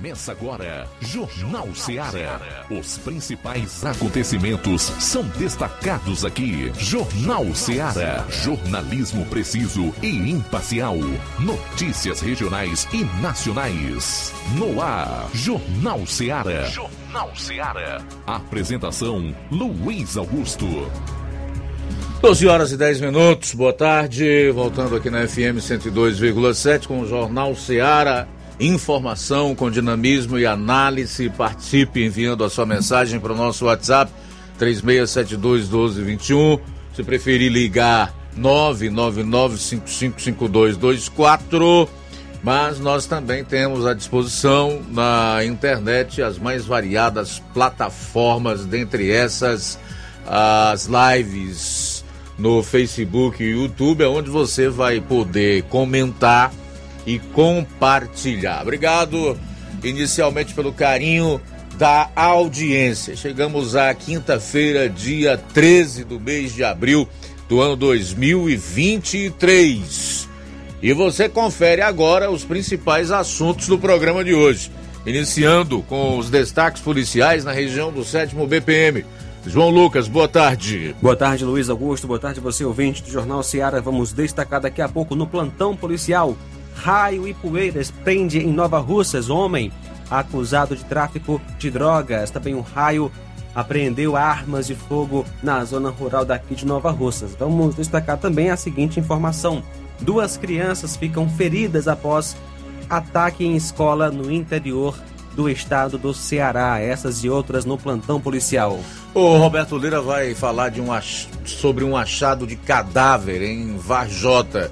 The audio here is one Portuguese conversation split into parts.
Começa agora, Jornal Ceará. Os principais acontecimentos são destacados aqui. Jornal Ceará. Jornalismo preciso e imparcial. Notícias regionais e nacionais. No ar, Jornal Ceará. Jornal Ceará. Apresentação: Luiz Augusto. 12 horas e 10 minutos, boa tarde. Voltando aqui na FM 102,7 com o Jornal Ceará informação com dinamismo e análise. Participe enviando a sua mensagem para o nosso WhatsApp 36721221. Se preferir ligar 999555224. Mas nós também temos à disposição na internet as mais variadas plataformas, dentre essas as lives no Facebook e YouTube, onde você vai poder comentar e compartilhar. Obrigado inicialmente pelo carinho da audiência. Chegamos à quinta-feira, dia 13 do mês de abril do ano 2023. E você confere agora os principais assuntos do programa de hoje. Iniciando com os destaques policiais na região do 7 BPM. João Lucas, boa tarde. Boa tarde, Luiz Augusto. Boa tarde, você ouvinte do Jornal Seara. Vamos destacar daqui a pouco no plantão policial Raio e Poeiras prende em Nova Russas homem acusado de tráfico de drogas. Também um raio apreendeu armas de fogo na zona rural daqui de Nova Russas. Vamos destacar também a seguinte informação: duas crianças ficam feridas após ataque em escola no interior do estado do Ceará. Essas e outras no plantão policial. O Roberto Lira vai falar de um sobre um achado de cadáver em Varjota.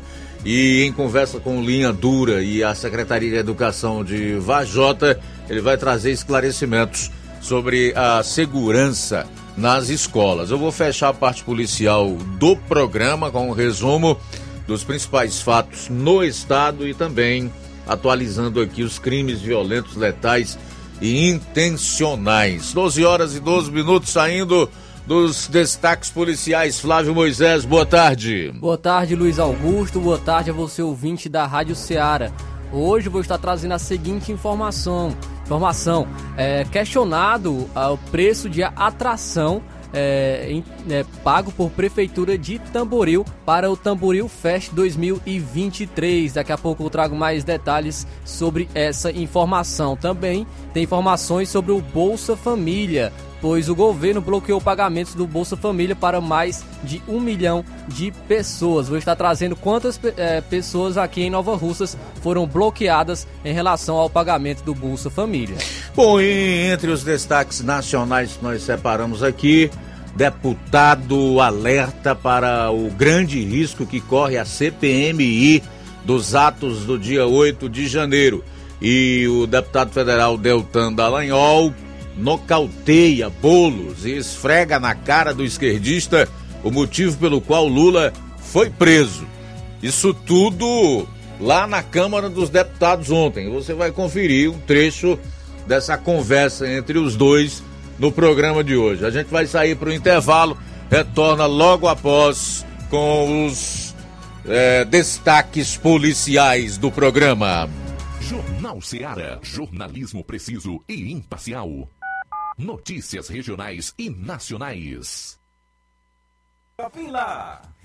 E em conversa com Linha Dura e a Secretaria de Educação de Vajota, ele vai trazer esclarecimentos sobre a segurança nas escolas. Eu vou fechar a parte policial do programa com um resumo dos principais fatos no estado e também atualizando aqui os crimes violentos, letais e intencionais. 12 horas e 12 minutos saindo dos destaques policiais. Flávio Moisés, boa tarde. Boa tarde, Luiz Augusto. Boa tarde a você, ouvinte da Rádio Ceará. Hoje vou estar trazendo a seguinte informação. Informação, é, questionado ah, o preço de atração é, em, é, pago por Prefeitura de Tamboril para o Tamboril Fest 2023. Daqui a pouco eu trago mais detalhes sobre essa informação. Também tem informações sobre o Bolsa Família pois o governo bloqueou pagamentos do Bolsa Família para mais de um milhão de pessoas. Vou estar trazendo quantas é, pessoas aqui em Nova Russas foram bloqueadas em relação ao pagamento do Bolsa Família. Bom, e entre os destaques nacionais que nós separamos aqui, deputado alerta para o grande risco que corre a CPMI dos atos do dia 8 de janeiro. E o deputado federal Deltan Dallagnol nocauteia Bolos e esfrega na cara do esquerdista o motivo pelo qual Lula foi preso. Isso tudo lá na Câmara dos Deputados ontem. Você vai conferir um trecho dessa conversa entre os dois no programa de hoje. A gente vai sair para o intervalo, retorna logo após com os é, destaques policiais do programa. Jornal Seara. Jornalismo preciso e imparcial. Notícias regionais e nacionais. Lá.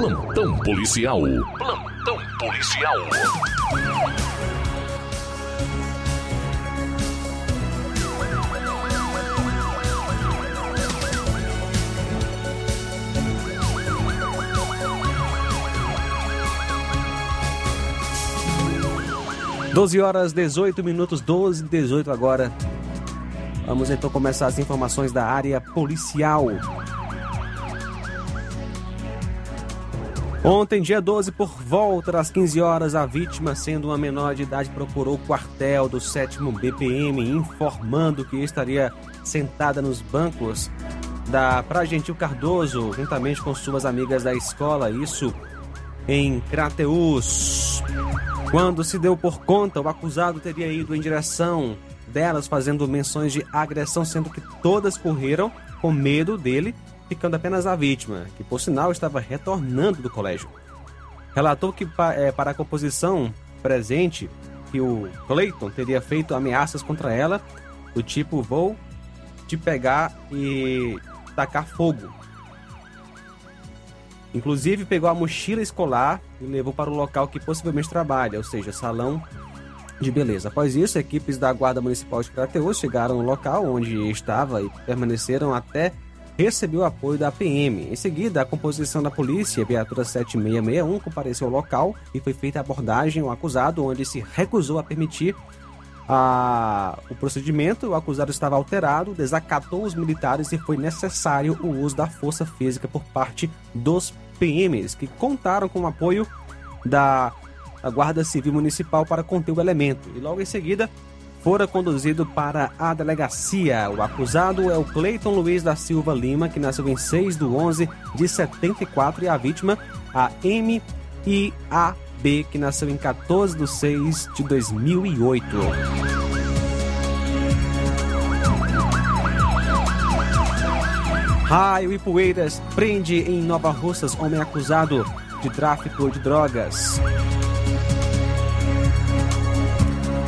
Plantão policial. Plantão policial. Doze horas 18 minutos, 12 e 18 agora. Vamos então começar as informações da área policial. Ontem, dia 12, por volta das 15 horas, a vítima, sendo uma menor de idade, procurou o quartel do 7 BPM, informando que estaria sentada nos bancos da Pra Gentil Cardoso, juntamente com suas amigas da escola, isso em Crateus. Quando se deu por conta, o acusado teria ido em direção delas, fazendo menções de agressão, sendo que todas correram com medo dele ficando apenas a vítima, que por sinal estava retornando do colégio. Relatou que é, para a composição presente, que o Clayton teria feito ameaças contra ela, do tipo vou te pegar e tacar fogo. Inclusive pegou a mochila escolar e levou para o local que possivelmente trabalha, ou seja, salão de beleza. Após isso, equipes da Guarda Municipal de Crateus chegaram no local onde estava e permaneceram até recebeu apoio da PM. Em seguida, a composição da polícia, viatura 7661, compareceu ao local e foi feita a abordagem ao acusado, onde se recusou a permitir a... o procedimento. O acusado estava alterado, desacatou os militares e foi necessário o uso da força física por parte dos PMs, que contaram com o apoio da Guarda Civil Municipal para conter o elemento. E logo em seguida, fora conduzido para a delegacia. O acusado é o Cleiton Luiz da Silva Lima, que nasceu em 6 de 11 de 74, e a vítima, a M I A B, que nasceu em 14 de 6 de 2008. Raio e Poeiras prende em Nova Russas homem acusado de tráfico de drogas.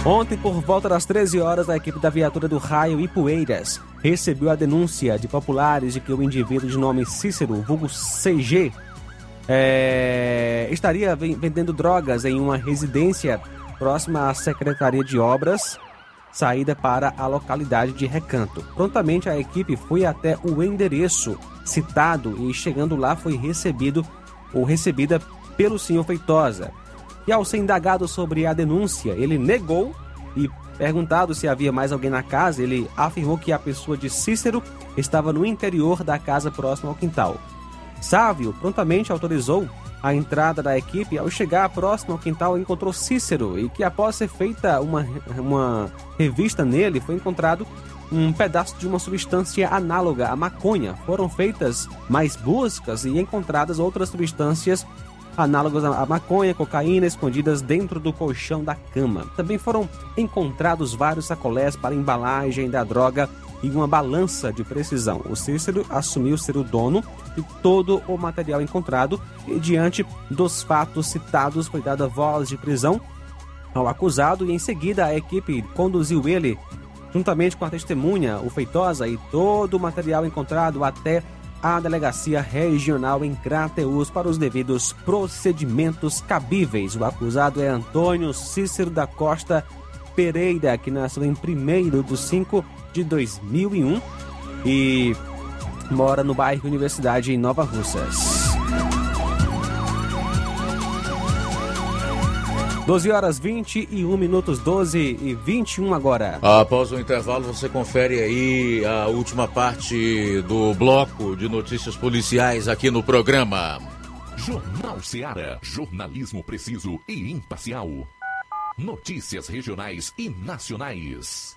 Ontem, por volta das 13 horas, a equipe da viatura do Raio Poeiras recebeu a denúncia de populares de que o indivíduo de nome Cícero, vulgo CG, é, estaria vendendo drogas em uma residência próxima à Secretaria de Obras, saída para a localidade de Recanto. Prontamente a equipe foi até o endereço citado e chegando lá foi recebido ou recebida pelo senhor Feitosa. E ao ser indagado sobre a denúncia, ele negou e perguntado se havia mais alguém na casa, ele afirmou que a pessoa de Cícero estava no interior da casa próxima ao quintal. Sávio prontamente autorizou a entrada da equipe. Ao chegar próximo ao quintal, encontrou Cícero e que, após ser feita uma, uma revista nele, foi encontrado um pedaço de uma substância análoga à maconha. Foram feitas mais buscas e encontradas outras substâncias análogas à maconha, cocaína, escondidas dentro do colchão da cama. Também foram encontrados vários sacolés para embalagem da droga e uma balança de precisão. O Cícero assumiu ser o dono de todo o material encontrado e, diante dos fatos citados, foi dada voz de prisão ao acusado e, em seguida, a equipe conduziu ele, juntamente com a testemunha, o Feitosa e todo o material encontrado até a Delegacia Regional em Crateus para os devidos procedimentos cabíveis. O acusado é Antônio Cícero da Costa Pereira, que nasceu em 1 de 5 de 2001 e mora no bairro Universidade em Nova Russas. 12 horas 21 minutos, 12 e 21 agora. Após o intervalo, você confere aí a última parte do bloco de notícias policiais aqui no programa. Jornal Seara. Jornalismo preciso e imparcial. Notícias regionais e nacionais.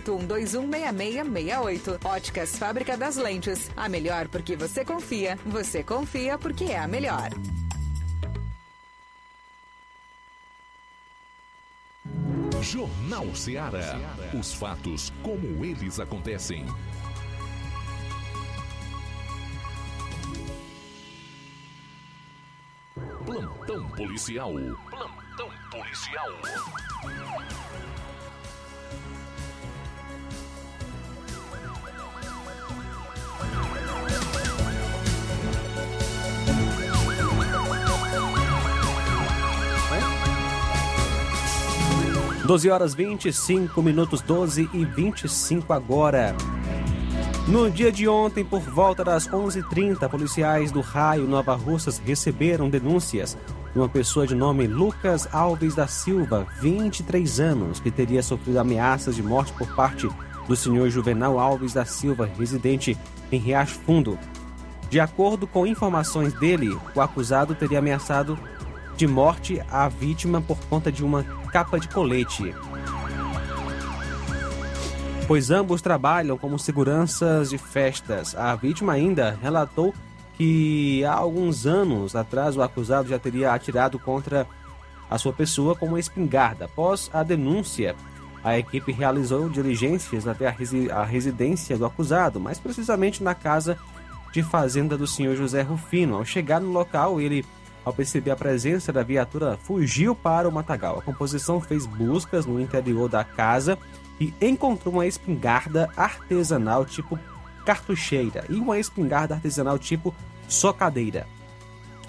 981216668. Óticas Fábrica das Lentes. A melhor porque você confia. Você confia porque é a melhor. Jornal Ceará. Os fatos como eles acontecem. Plantão policial. Plantão policial. Doze horas 25 minutos, 12 e 25 agora. No dia de ontem, por volta das 11h30, policiais do Raio Nova Russas receberam denúncias de uma pessoa de nome Lucas Alves da Silva, 23 anos, que teria sofrido ameaças de morte por parte do senhor Juvenal Alves da Silva, residente em Riacho Fundo. De acordo com informações dele, o acusado teria ameaçado de morte a vítima por conta de uma capa de colete pois ambos trabalham como seguranças de festas. A vítima ainda relatou que há alguns anos atrás o acusado já teria atirado contra a sua pessoa com uma espingarda. Após a denúncia, a equipe realizou diligências até a, resi a residência do acusado, mais precisamente na casa de fazenda do senhor José Rufino. Ao chegar no local, ele, ao perceber a presença da viatura, fugiu para o matagal. A composição fez buscas no interior da casa e encontrou uma espingarda artesanal tipo cartucheira e uma espingarda artesanal tipo socadeira.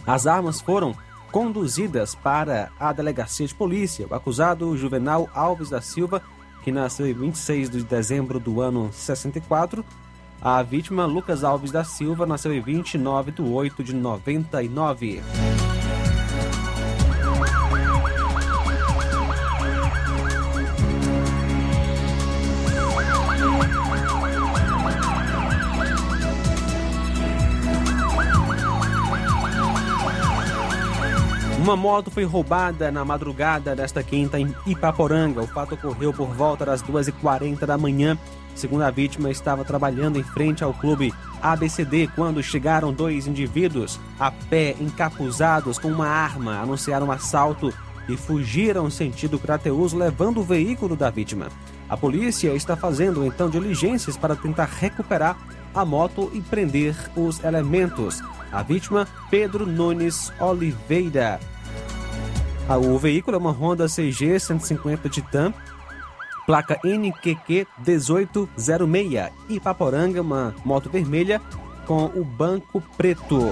As armas foram conduzidas para a delegacia de polícia. O acusado Juvenal Alves da Silva, que nasceu em 26 de dezembro do ano 64, a vítima Lucas Alves da Silva nasceu em 29 de 8 de 99. Uma moto foi roubada na madrugada desta quinta em Ipaporanga. O fato ocorreu por volta das 2h40 da manhã. Segundo a vítima, estava trabalhando em frente ao clube ABCD quando chegaram dois indivíduos a pé, encapuzados com uma arma, anunciaram um assalto e fugiram sentido Crateus, levando o veículo da vítima. A polícia está fazendo então diligências para tentar recuperar a moto e prender os elementos. A vítima, Pedro Nunes Oliveira. Ah, o veículo é uma Honda CG 150 Titan, placa NQQ 1806, Ipaporanga, uma moto vermelha com o banco preto.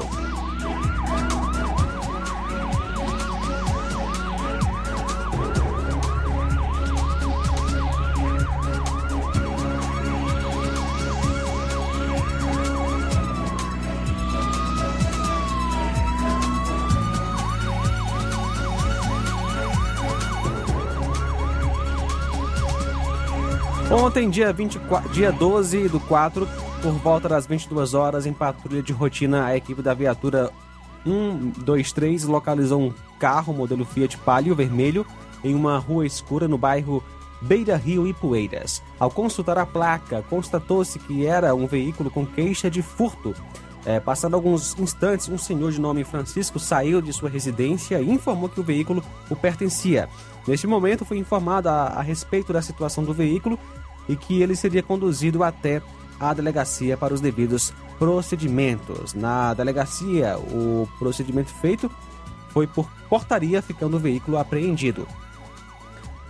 Ontem, dia, 24, dia 12 do 4, por volta das 22 horas, em patrulha de rotina, a equipe da viatura 123 localizou um carro modelo Fiat Palio vermelho em uma rua escura no bairro Beira Rio e Poeiras. Ao consultar a placa, constatou-se que era um veículo com queixa de furto. É, passando alguns instantes, um senhor de nome Francisco saiu de sua residência e informou que o veículo o pertencia. Neste momento, foi informado a, a respeito da situação do veículo e que ele seria conduzido até a delegacia para os devidos procedimentos. Na delegacia, o procedimento feito foi por portaria, ficando o veículo apreendido.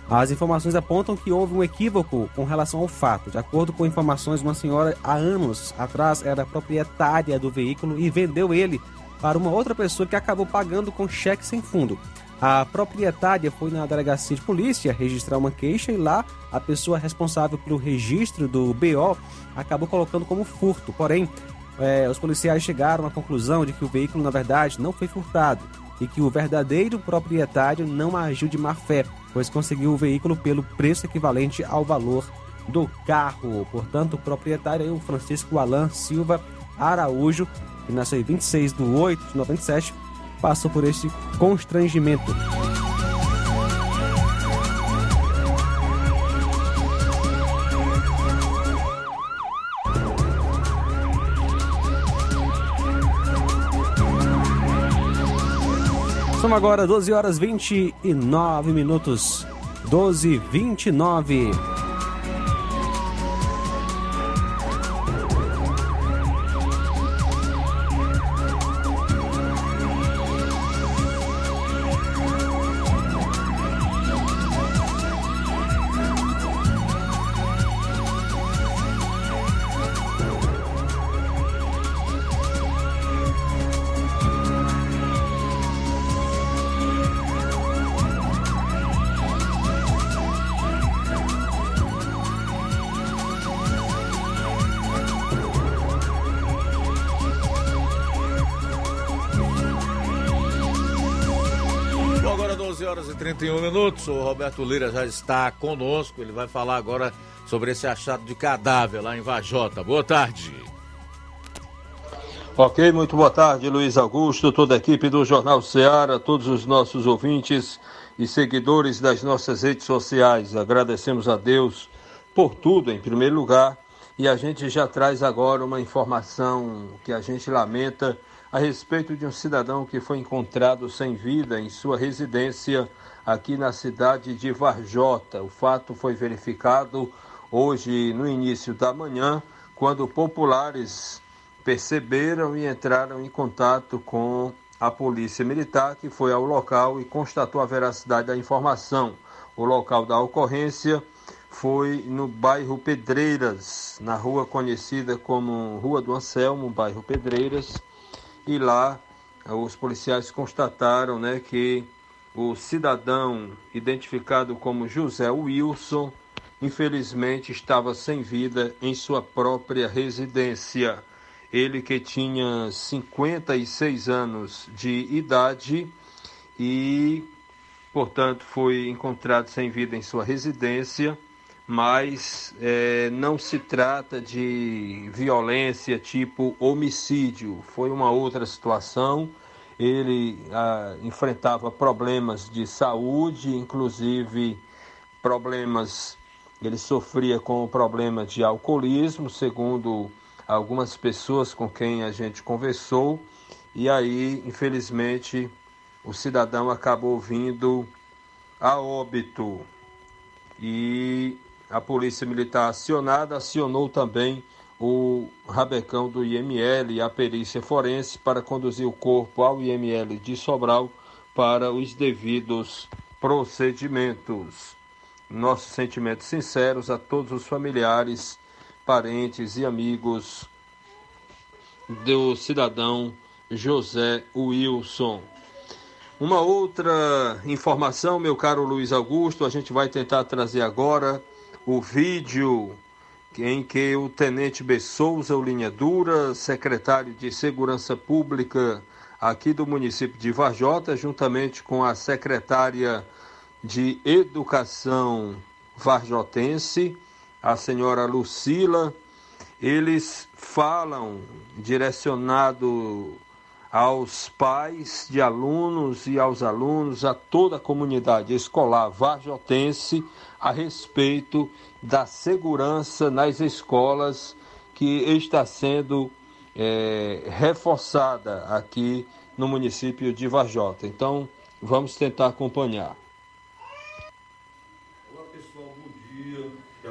As informações apontam que houve um equívoco com relação ao fato. De acordo com informações, uma senhora há anos atrás era proprietária do veículo e vendeu ele para uma outra pessoa que acabou pagando com cheque sem fundo. A proprietária foi na delegacia de polícia registrar uma queixa e lá a pessoa responsável pelo registro do BO acabou colocando como furto. Porém, é, os policiais chegaram à conclusão de que o veículo, na verdade, não foi furtado e que o verdadeiro proprietário não agiu de má fé, pois conseguiu o veículo pelo preço equivalente ao valor do carro. Portanto, o proprietário é o Francisco Alan Silva Araújo, que nasceu em 26 de 8 de 97 passou por este constrangimento. São agora 12 horas 29 minutos. 12 29. 31 minutos. O Roberto Lira já está conosco. Ele vai falar agora sobre esse achado de cadáver lá em Vajota. Boa tarde. Ok, muito boa tarde, Luiz Augusto, toda a equipe do Jornal Ceará, todos os nossos ouvintes e seguidores das nossas redes sociais. Agradecemos a Deus por tudo, em primeiro lugar, e a gente já traz agora uma informação que a gente lamenta a respeito de um cidadão que foi encontrado sem vida em sua residência aqui na cidade de Varjota. O fato foi verificado hoje no início da manhã, quando populares perceberam e entraram em contato com a Polícia Militar, que foi ao local e constatou a veracidade da informação. O local da ocorrência foi no bairro Pedreiras, na rua conhecida como Rua do Anselmo, bairro Pedreiras, e lá os policiais constataram né, que o cidadão identificado como José Wilson, infelizmente estava sem vida em sua própria residência. Ele que tinha 56 anos de idade e, portanto, foi encontrado sem vida em sua residência, mas é, não se trata de violência tipo homicídio, foi uma outra situação. Ele ah, enfrentava problemas de saúde, inclusive problemas, ele sofria com o problema de alcoolismo, segundo algumas pessoas com quem a gente conversou, e aí, infelizmente, o cidadão acabou vindo a óbito. E a Polícia Militar acionada acionou também o rabecão do IML e a perícia forense para conduzir o corpo ao IML de Sobral para os devidos procedimentos. Nossos sentimentos sinceros a todos os familiares parentes e amigos do cidadão José Wilson. Uma outra informação, meu caro Luiz Augusto, a gente vai tentar trazer agora o vídeo em que o tenente B. Souza, o Linha Dura, secretário de Segurança Pública aqui do município de Varjota, juntamente com a secretária de Educação Varjotense, a senhora Lucila, eles falam direcionado aos pais de alunos e aos alunos, a toda a comunidade escolar varjotense a respeito da segurança nas escolas que está sendo é, reforçada aqui no município de Varjota. Então, vamos tentar acompanhar.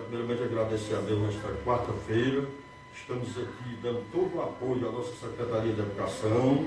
primeiramente agradecer a Deus nesta quarta-feira. Estamos aqui dando todo o apoio à nossa Secretaria de Educação,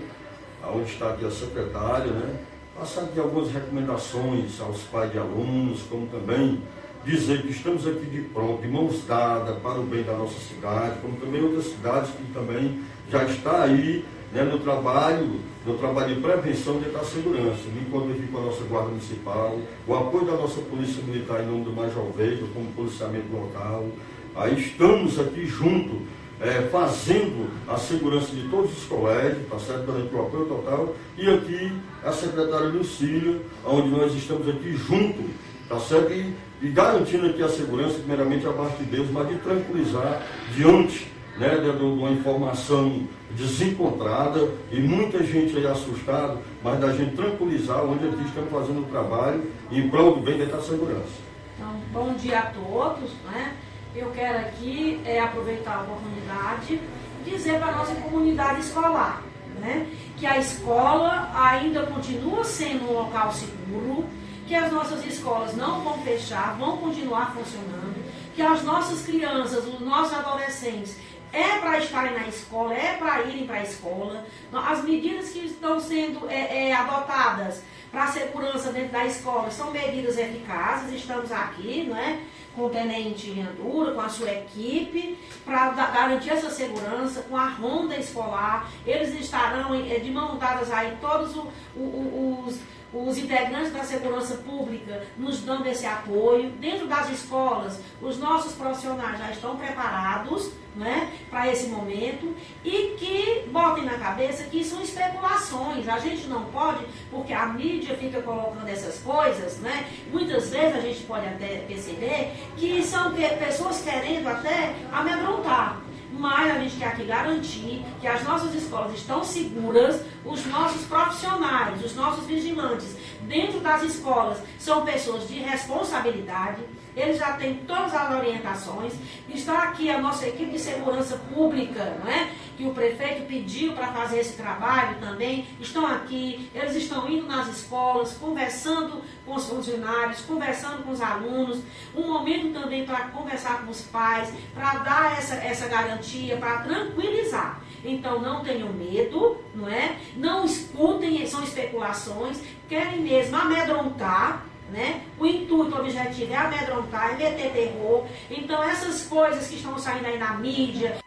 aonde está aqui a secretária, né? Passar aqui algumas recomendações aos pais de alunos, como também dizer que estamos aqui de pronto, de mãos dadas para o bem da nossa cidade, como também outras cidades que também já está aí né, no trabalho, no trabalho de prevenção de da segurança. Me aqui com a nossa Guarda Municipal, o apoio da nossa Polícia Militar em nome do Major Veiga, como policiamento local. Aí estamos aqui junto, é, fazendo a segurança de todos os colégios, tá certo? Dando o apoio total. E aqui a secretária Lucília, onde nós estamos aqui junto, tá certo? E, e garantindo aqui a segurança, primeiramente, abaixo de Deus, mas de tranquilizar diante né, de, de uma informação desencontrada e muita gente aí assustada, mas da gente tranquilizar onde aqui estamos fazendo o trabalho em prol do bem da segurança. Então, bom dia a todos. Né? Eu quero aqui é, aproveitar a oportunidade dizer para a nossa comunidade escolar né, que a escola ainda continua sendo um local seguro, que as nossas escolas não vão fechar, vão continuar funcionando, que as nossas crianças, os nossos adolescentes é para estarem na escola, é para irem para a escola. As medidas que estão sendo é, é, adotadas para a segurança dentro da escola são medidas eficazes, estamos aqui, não é? com o tenente Leandura, com a sua equipe, para garantir essa segurança, com a ronda escolar. Eles estarão eh, de mão dadas aí todos o, o, os os integrantes da segurança pública nos dando esse apoio. Dentro das escolas, os nossos profissionais já estão preparados né, para esse momento e que botem na cabeça que são especulações. A gente não pode, porque a mídia fica colocando essas coisas, né? Muitas vezes a gente pode até perceber que são pessoas querendo até amedrontar mas a gente quer aqui garantir que as nossas escolas estão seguras, os nossos profissionais, os nossos vigilantes dentro das escolas são pessoas de responsabilidade, eles já têm todas as orientações. Está aqui a nossa equipe de segurança pública, não é? que o prefeito pediu para fazer esse trabalho também, estão aqui, eles estão indo nas escolas, conversando com os funcionários, conversando com os alunos, um momento também para conversar com os pais, para dar essa, essa garantia, para tranquilizar. Então não tenham medo, não é? Não escutem, são especulações, querem mesmo amedrontar, né? O intuito, o objetivo é amedrontar, é meter terror. Então, essas coisas que estão saindo aí na mídia.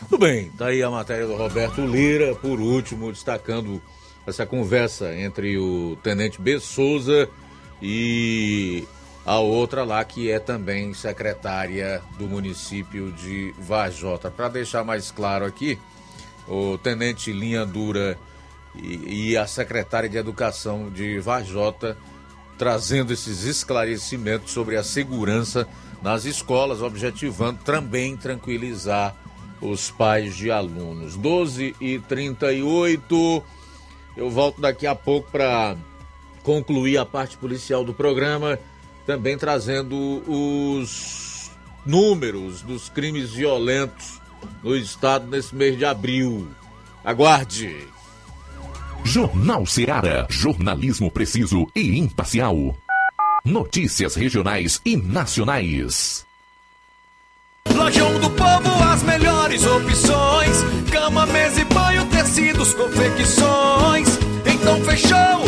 Tudo bem, daí tá a matéria do Roberto Lira, por último, destacando essa conversa entre o Tenente B. Souza e a outra lá que é também secretária do município de Vajota. Para deixar mais claro aqui, o Tenente Linha Dura e, e a secretária de Educação de Vajota trazendo esses esclarecimentos sobre a segurança nas escolas, objetivando também tranquilizar os pais de alunos. 12 e 38 eu volto daqui a pouco para concluir a parte policial do programa, também trazendo os números dos crimes violentos no estado nesse mês de abril. Aguarde! Jornal Seara. Jornalismo preciso e imparcial. Notícias regionais e nacionais. Lojão do Povo, as melhores opções: cama, mesa e banho, tecidos, confecções. Então fechou,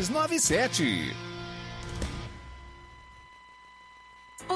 62 297.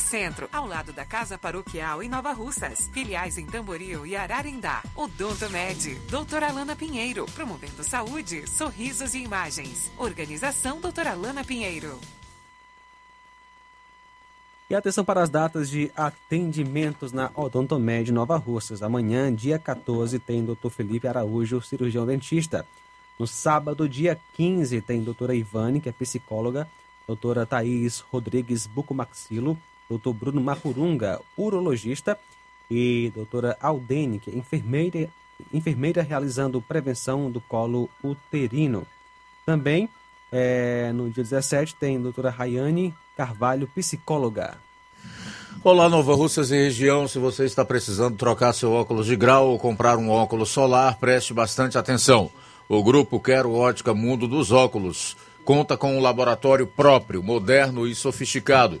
Centro, ao lado da Casa Paroquial em Nova Russas. Filiais em Tamboril e Ararindá. Odonto Med, doutora Alana Pinheiro, promovendo saúde, sorrisos e imagens. Organização doutora Alana Pinheiro. E atenção para as datas de atendimentos na Odontomed Nova Russas. Amanhã, dia 14, tem Dr. Felipe Araújo, cirurgião dentista. No sábado, dia 15, tem doutora Ivane, que é psicóloga, doutora Thaís Rodrigues Bucomaxilo, doutor Bruno Macurunga, urologista, e doutora Aldene, que é enfermeira, enfermeira realizando prevenção do colo uterino. Também É, no dia 17 tem a doutora Rayane Carvalho, psicóloga. Olá, Nova Russas e região. Se você está precisando trocar seu óculos de grau ou comprar um óculos solar, preste bastante atenção. O grupo Quero Ótica Mundo dos Óculos conta com um laboratório próprio, moderno e sofisticado,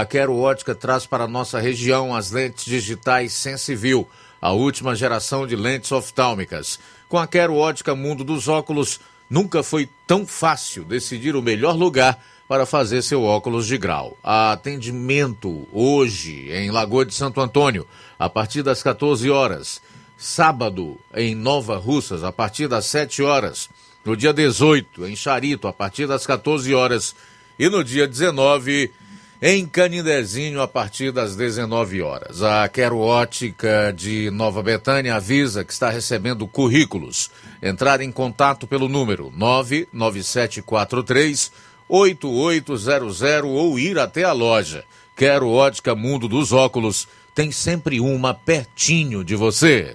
a Quero Ótica traz para a nossa região as lentes digitais Sensivil, a última geração de lentes oftálmicas. Com a Quero Ótica Mundo dos Óculos, nunca foi tão fácil decidir o melhor lugar para fazer seu óculos de grau. Atendimento hoje em Lagoa de Santo Antônio, a partir das 14 horas. Sábado em Nova Russas, a partir das 7 horas. No dia 18, em Charito, a partir das 14 horas. E no dia 19, em Canindezinho, a partir das 19 horas. A Quero Ótica de Nova Betânia avisa que está recebendo currículos. Entrar em contato pelo número 99743 8800 ou ir até a loja. Quero Ótica Mundo dos Óculos. Tem sempre uma pertinho de você.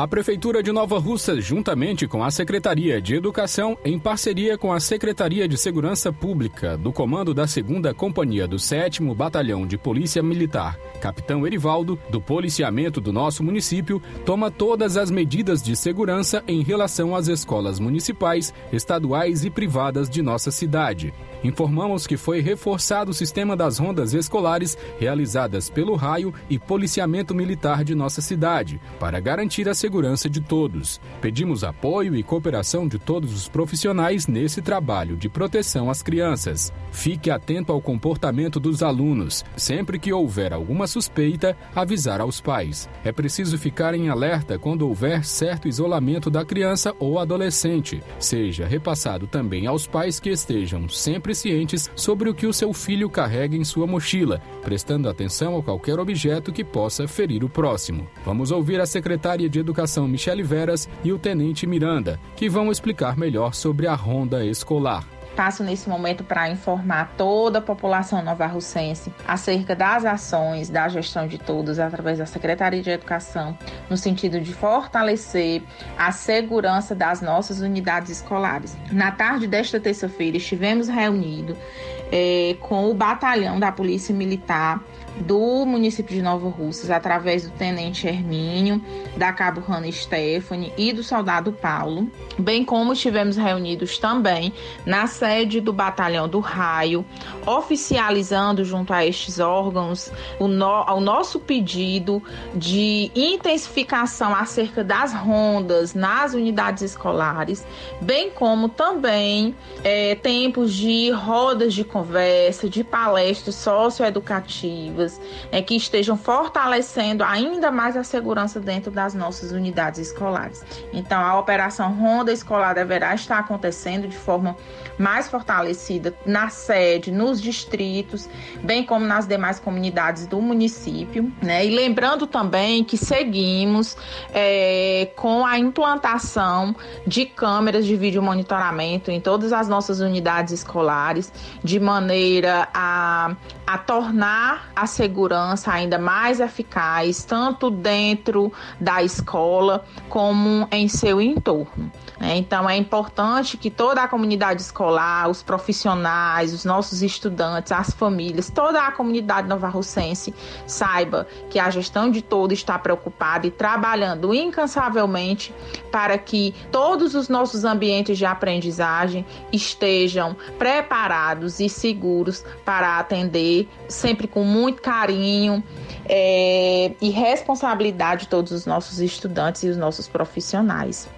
A Prefeitura de Nova Russa, juntamente com a Secretaria de Educação, em parceria com a Secretaria de Segurança Pública, do comando da 2 Companhia do 7 Batalhão de Polícia Militar, Capitão Erivaldo, do policiamento do nosso município, toma todas as medidas de segurança em relação às escolas municipais, estaduais e privadas de nossa cidade. Informamos que foi reforçado o sistema das rondas escolares realizadas pelo Raio e Policiamento Militar de nossa cidade, para garantir a segurança de todos. Pedimos apoio e cooperação de todos os profissionais nesse trabalho de proteção às crianças. Fique atento ao comportamento dos alunos. Sempre que houver alguma suspeita, avisar aos pais. É preciso ficar em alerta quando houver certo isolamento da criança ou adolescente. Seja repassado também aos pais que estejam sempre sobre o que o seu filho carrega em sua mochila, prestando atenção a qualquer objeto que possa ferir o próximo. Vamos ouvir a secretária de Educação Michele Veras e o tenente Miranda, que vão explicar melhor sobre a ronda escolar passo nesse momento para informar toda a população nova-russense acerca das ações da gestão de todos através da Secretaria de Educação, no sentido de fortalecer a segurança das nossas unidades escolares. Na tarde desta terça-feira, estivemos reunidos é, com o batalhão da Polícia Militar do município de Nova Russas, através do tenente Hermínio, da cabo Hanna Stephanie e do soldado Paulo, bem como estivemos reunidos também na sede do batalhão do Raio, oficializando junto a estes órgãos o no, nosso pedido de intensificação acerca das rondas nas unidades escolares, bem como também é, tempos de rodas de conversa, de palestras socioeducativas, é, que estejam fortalecendo ainda mais a segurança dentro das nossas unidades escolares. Então, a operação Ronda Escolar deverá estar acontecendo de forma mais fortalecida na sede, nos distritos, bem como nas demais comunidades do município. Né? E lembrando também que seguimos é, com a implantação de câmeras de vídeo monitoramento em todas as nossas unidades escolares, de maneira a, a tornar a segurança ainda mais eficaz, tanto dentro da escola como em seu entorno. Né? Então é importante que toda a comunidade escolar, os profissionais, os nossos estudantes, as famílias, toda a comunidade novarrocense saiba que a gestão de todo está preocupada e trabalhando incansavelmente para que todos os nossos ambientes de aprendizagem estejam preparados e seguros para atender sempre com muito carinho é, e responsabilidade todos os nossos estudantes e os nossos profissionais.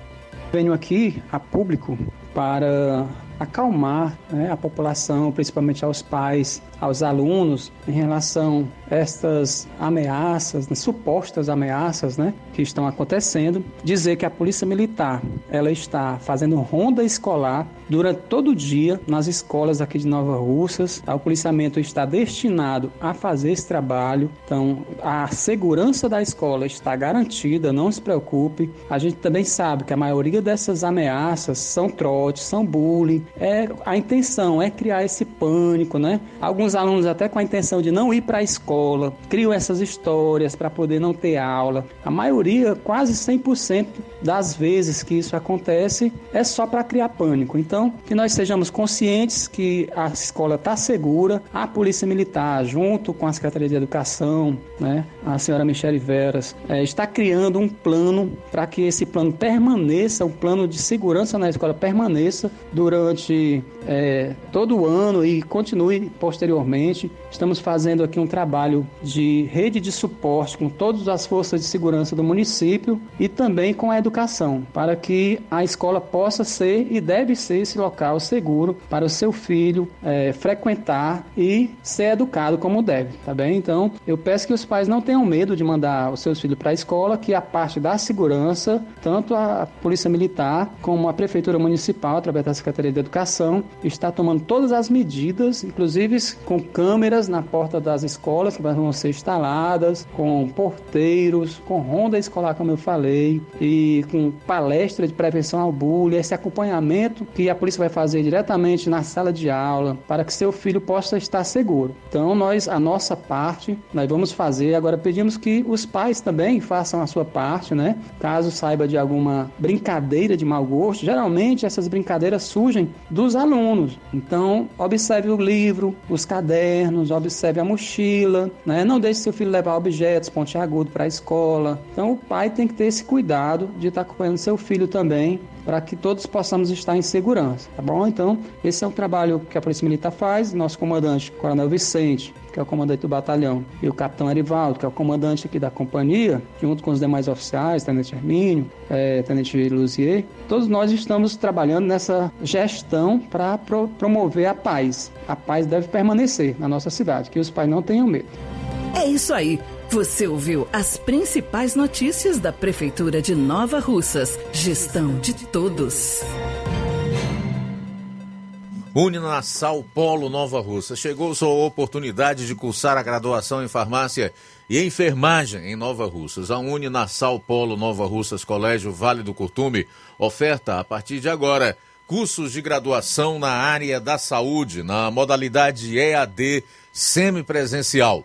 Venho aqui a público para acalmar né, a população, principalmente aos pais, aos alunos, em relação a estas ameaças, né, supostas ameaças né, que estão acontecendo. Dizer que a Polícia Militar ela está fazendo ronda escolar durante todo o dia nas escolas aqui de Nova Russas. O policiamento está destinado a fazer esse trabalho. Então, a segurança da escola está garantida, não se preocupe. A gente também sabe que a maioria dessas ameaças são trotes, são bullying. É, a intenção é criar esse pânico, né? Alguns alunos até com a intenção de não ir para a escola, criam essas histórias para poder não ter aula. A maioria, quase 100% das vezes que isso acontece, é só para criar pânico. Então, que nós sejamos conscientes que a escola está segura, a Polícia Militar, junto com a Secretaria de Educação, né, a senhora Michele Veras, é, está criando um plano para que esse plano permaneça, um plano de segurança na escola permaneça durante é, todo o ano e continue posteriormente. Estamos fazendo aqui um trabalho de rede de suporte com todas as forças de segurança do município e também com a educação, para que a escola possa ser e deve ser esse local seguro para o seu filho é, frequentar e ser educado como deve, tá bem? Então, eu peço que os pais não tenham medo de mandar os seus filhos para a escola, que a parte da segurança, tanto a Polícia Militar como a Prefeitura Municipal, através da Secretaria de Educação, está tomando todas as medidas, inclusive com câmeras na porta das escolas que vão ser instaladas, com porteiros, com ronda escolar, como eu falei, e com palestra de prevenção ao bullying, esse acompanhamento que a polícia vai fazer diretamente na sala de aula para que seu filho possa estar seguro. Então, nós, a nossa parte, nós vamos fazer. Agora, pedimos que os pais também façam a sua parte, né? Caso saiba de alguma brincadeira de mau gosto, geralmente essas brincadeiras surgem dos alunos. Então, observe o livro, os cadernos, observe a mochila, né? Não deixe seu filho levar objetos pontiagudos para a escola. Então, o pai tem que ter esse cuidado de estar acompanhando seu filho também para que todos possamos estar em segurança, tá bom? Então, esse é o trabalho que a Polícia Militar faz, nosso comandante, Coronel Vicente, que é o comandante do batalhão, e o capitão Arivaldo, que é o comandante aqui da companhia, junto com os demais oficiais, Tenente Hermínio, é, Tenente Luzier, todos nós estamos trabalhando nessa gestão para pro promover a paz. A paz deve permanecer na nossa cidade, que os pais não tenham medo. É isso aí. Você ouviu as principais notícias da Prefeitura de Nova Russas. Gestão de todos. Uninasal Polo Nova Russa. Chegou sua oportunidade de cursar a graduação em farmácia e enfermagem em Nova Russas. A Uninasal Polo Nova Russas Colégio Vale do Curtume oferta a partir de agora cursos de graduação na área da saúde, na modalidade EAD semipresencial.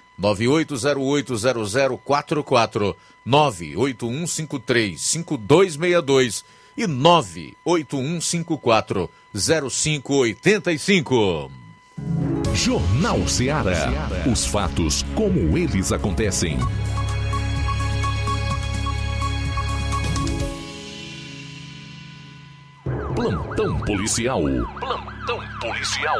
98080044 981535262 e 98154 0585. Jornal Ceará. Os fatos como eles acontecem. Plantão policial. Plantão policial.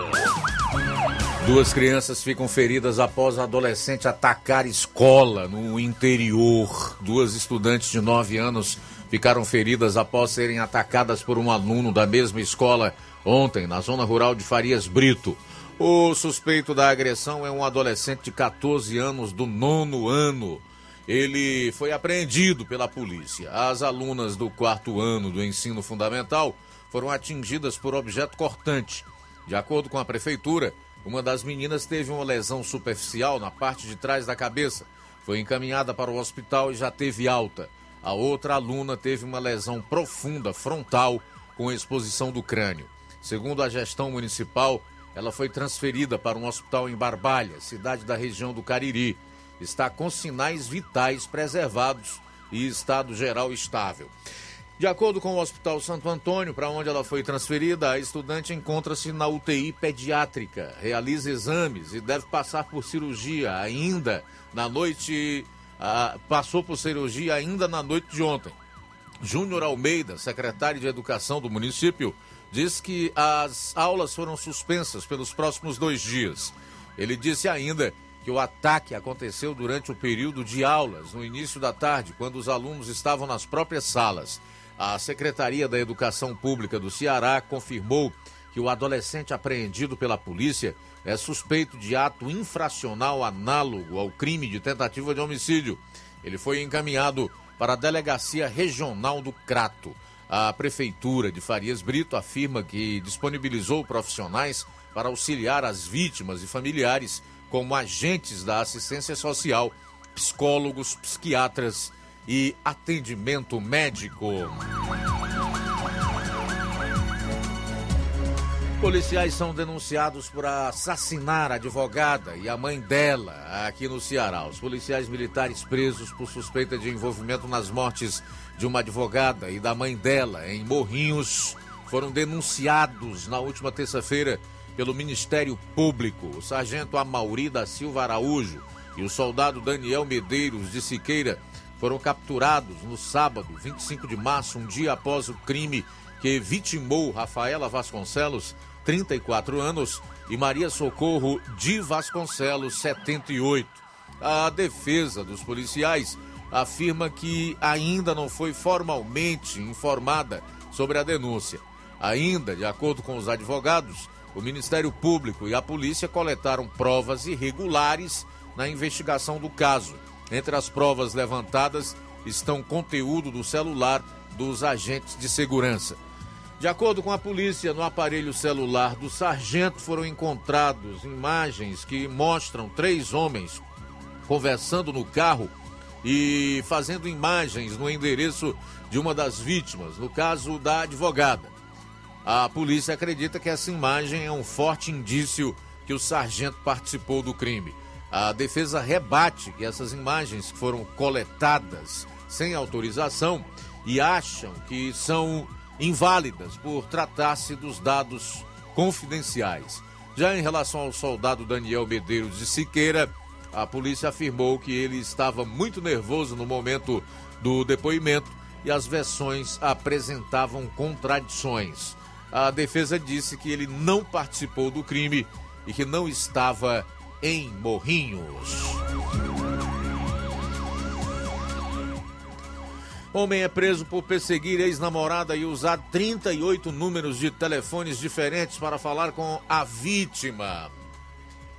Duas crianças ficam feridas após adolescente atacar escola no interior. Duas estudantes de 9 anos ficaram feridas após serem atacadas por um aluno da mesma escola ontem, na zona rural de Farias Brito. O suspeito da agressão é um adolescente de 14 anos do nono ano. Ele foi apreendido pela polícia. As alunas do quarto ano do ensino fundamental foram atingidas por objeto cortante. De acordo com a prefeitura, uma das meninas teve uma lesão superficial na parte de trás da cabeça. Foi encaminhada para o hospital e já teve alta. A outra aluna teve uma lesão profunda frontal com exposição do crânio. Segundo a gestão municipal, ela foi transferida para um hospital em Barbalha, cidade da região do Cariri. Está com sinais vitais preservados e estado geral estável. De acordo com o Hospital Santo Antônio, para onde ela foi transferida, a estudante encontra-se na UTI pediátrica, realiza exames e deve passar por cirurgia ainda na noite. Ah, passou por cirurgia ainda na noite de ontem. Júnior Almeida, secretário de Educação do município, diz que as aulas foram suspensas pelos próximos dois dias. Ele disse ainda que o ataque aconteceu durante o período de aulas, no início da tarde, quando os alunos estavam nas próprias salas. A Secretaria da Educação Pública do Ceará confirmou que o adolescente apreendido pela polícia é suspeito de ato infracional análogo ao crime de tentativa de homicídio. Ele foi encaminhado para a Delegacia Regional do Crato. A Prefeitura de Farias Brito afirma que disponibilizou profissionais para auxiliar as vítimas e familiares, como agentes da assistência social, psicólogos, psiquiatras e atendimento médico. Policiais são denunciados por assassinar a advogada e a mãe dela aqui no Ceará. Os policiais militares presos por suspeita de envolvimento nas mortes de uma advogada e da mãe dela em Morrinhos foram denunciados na última terça-feira pelo Ministério Público. O sargento Amauri da Silva Araújo e o soldado Daniel Medeiros de Siqueira foram capturados no sábado, 25 de março, um dia após o crime que vitimou Rafaela Vasconcelos, 34 anos, e Maria Socorro de Vasconcelos, 78. A defesa dos policiais afirma que ainda não foi formalmente informada sobre a denúncia. Ainda, de acordo com os advogados, o Ministério Público e a polícia coletaram provas irregulares na investigação do caso entre as provas levantadas estão conteúdo do celular dos agentes de segurança. De acordo com a polícia, no aparelho celular do sargento foram encontrados imagens que mostram três homens conversando no carro e fazendo imagens no endereço de uma das vítimas, no caso da advogada. A polícia acredita que essa imagem é um forte indício que o sargento participou do crime. A defesa rebate que essas imagens foram coletadas sem autorização e acham que são inválidas por tratar-se dos dados confidenciais. Já em relação ao soldado Daniel Medeiros de Siqueira, a polícia afirmou que ele estava muito nervoso no momento do depoimento e as versões apresentavam contradições. A defesa disse que ele não participou do crime e que não estava em Morrinhos. Homem é preso por perseguir ex-namorada e usar 38 números de telefones diferentes para falar com a vítima.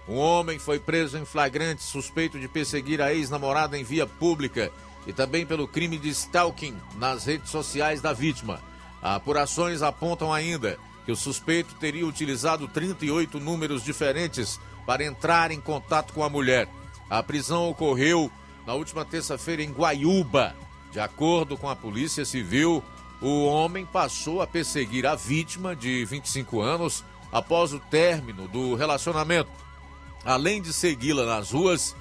Um homem foi preso em flagrante suspeito de perseguir a ex-namorada em via pública e também pelo crime de stalking nas redes sociais da vítima. Apurações apontam ainda que o suspeito teria utilizado 38 números diferentes para entrar em contato com a mulher. A prisão ocorreu na última terça-feira em Guaiúba. De acordo com a Polícia Civil, o homem passou a perseguir a vítima de 25 anos após o término do relacionamento. Além de segui-la nas ruas,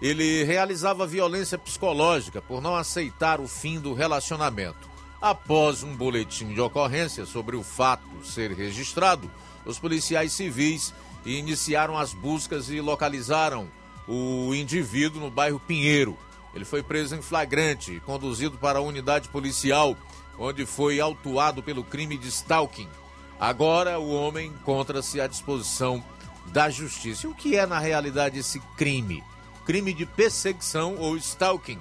ele realizava violência psicológica por não aceitar o fim do relacionamento. Após um boletim de ocorrência sobre o fato ser registrado, os policiais civis e iniciaram as buscas e localizaram o indivíduo no bairro Pinheiro. Ele foi preso em flagrante e conduzido para a unidade policial, onde foi autuado pelo crime de stalking. Agora o homem encontra-se à disposição da justiça. E o que é na realidade esse crime? Crime de perseguição ou stalking.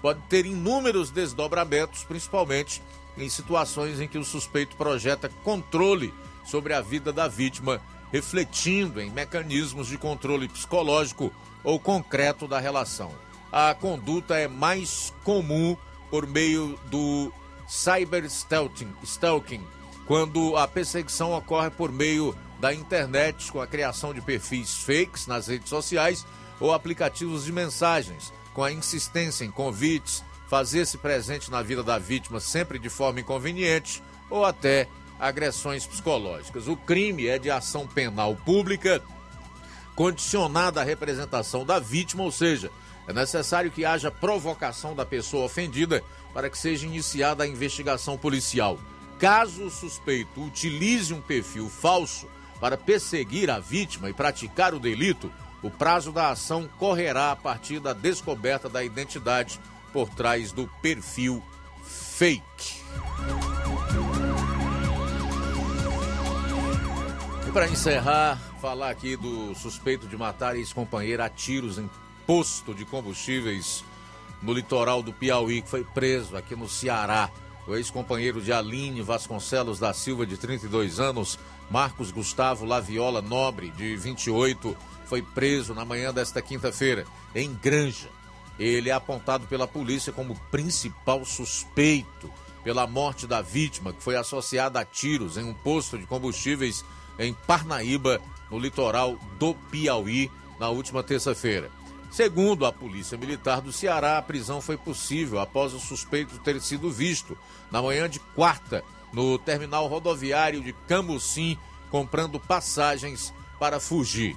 Pode ter inúmeros desdobramentos, principalmente em situações em que o suspeito projeta controle sobre a vida da vítima refletindo em mecanismos de controle psicológico ou concreto da relação. A conduta é mais comum por meio do cyberstalking, stalking, quando a perseguição ocorre por meio da internet com a criação de perfis fakes nas redes sociais ou aplicativos de mensagens, com a insistência em convites, fazer-se presente na vida da vítima sempre de forma inconveniente ou até agressões psicológicas. O crime é de ação penal pública condicionada à representação da vítima, ou seja, é necessário que haja provocação da pessoa ofendida para que seja iniciada a investigação policial. Caso o suspeito utilize um perfil falso para perseguir a vítima e praticar o delito, o prazo da ação correrá a partir da descoberta da identidade por trás do perfil fake. Para encerrar, falar aqui do suspeito de matar ex-companheira a tiros em posto de combustíveis no litoral do Piauí, que foi preso aqui no Ceará. O ex-companheiro de Aline Vasconcelos da Silva, de 32 anos, Marcos Gustavo Laviola Nobre, de 28, foi preso na manhã desta quinta-feira, em Granja. Ele é apontado pela polícia como principal suspeito pela morte da vítima, que foi associada a tiros em um posto de combustíveis em Parnaíba, no litoral do Piauí, na última terça-feira. Segundo a Polícia Militar do Ceará, a prisão foi possível após o suspeito ter sido visto na manhã de quarta no terminal rodoviário de Camusim, comprando passagens para fugir.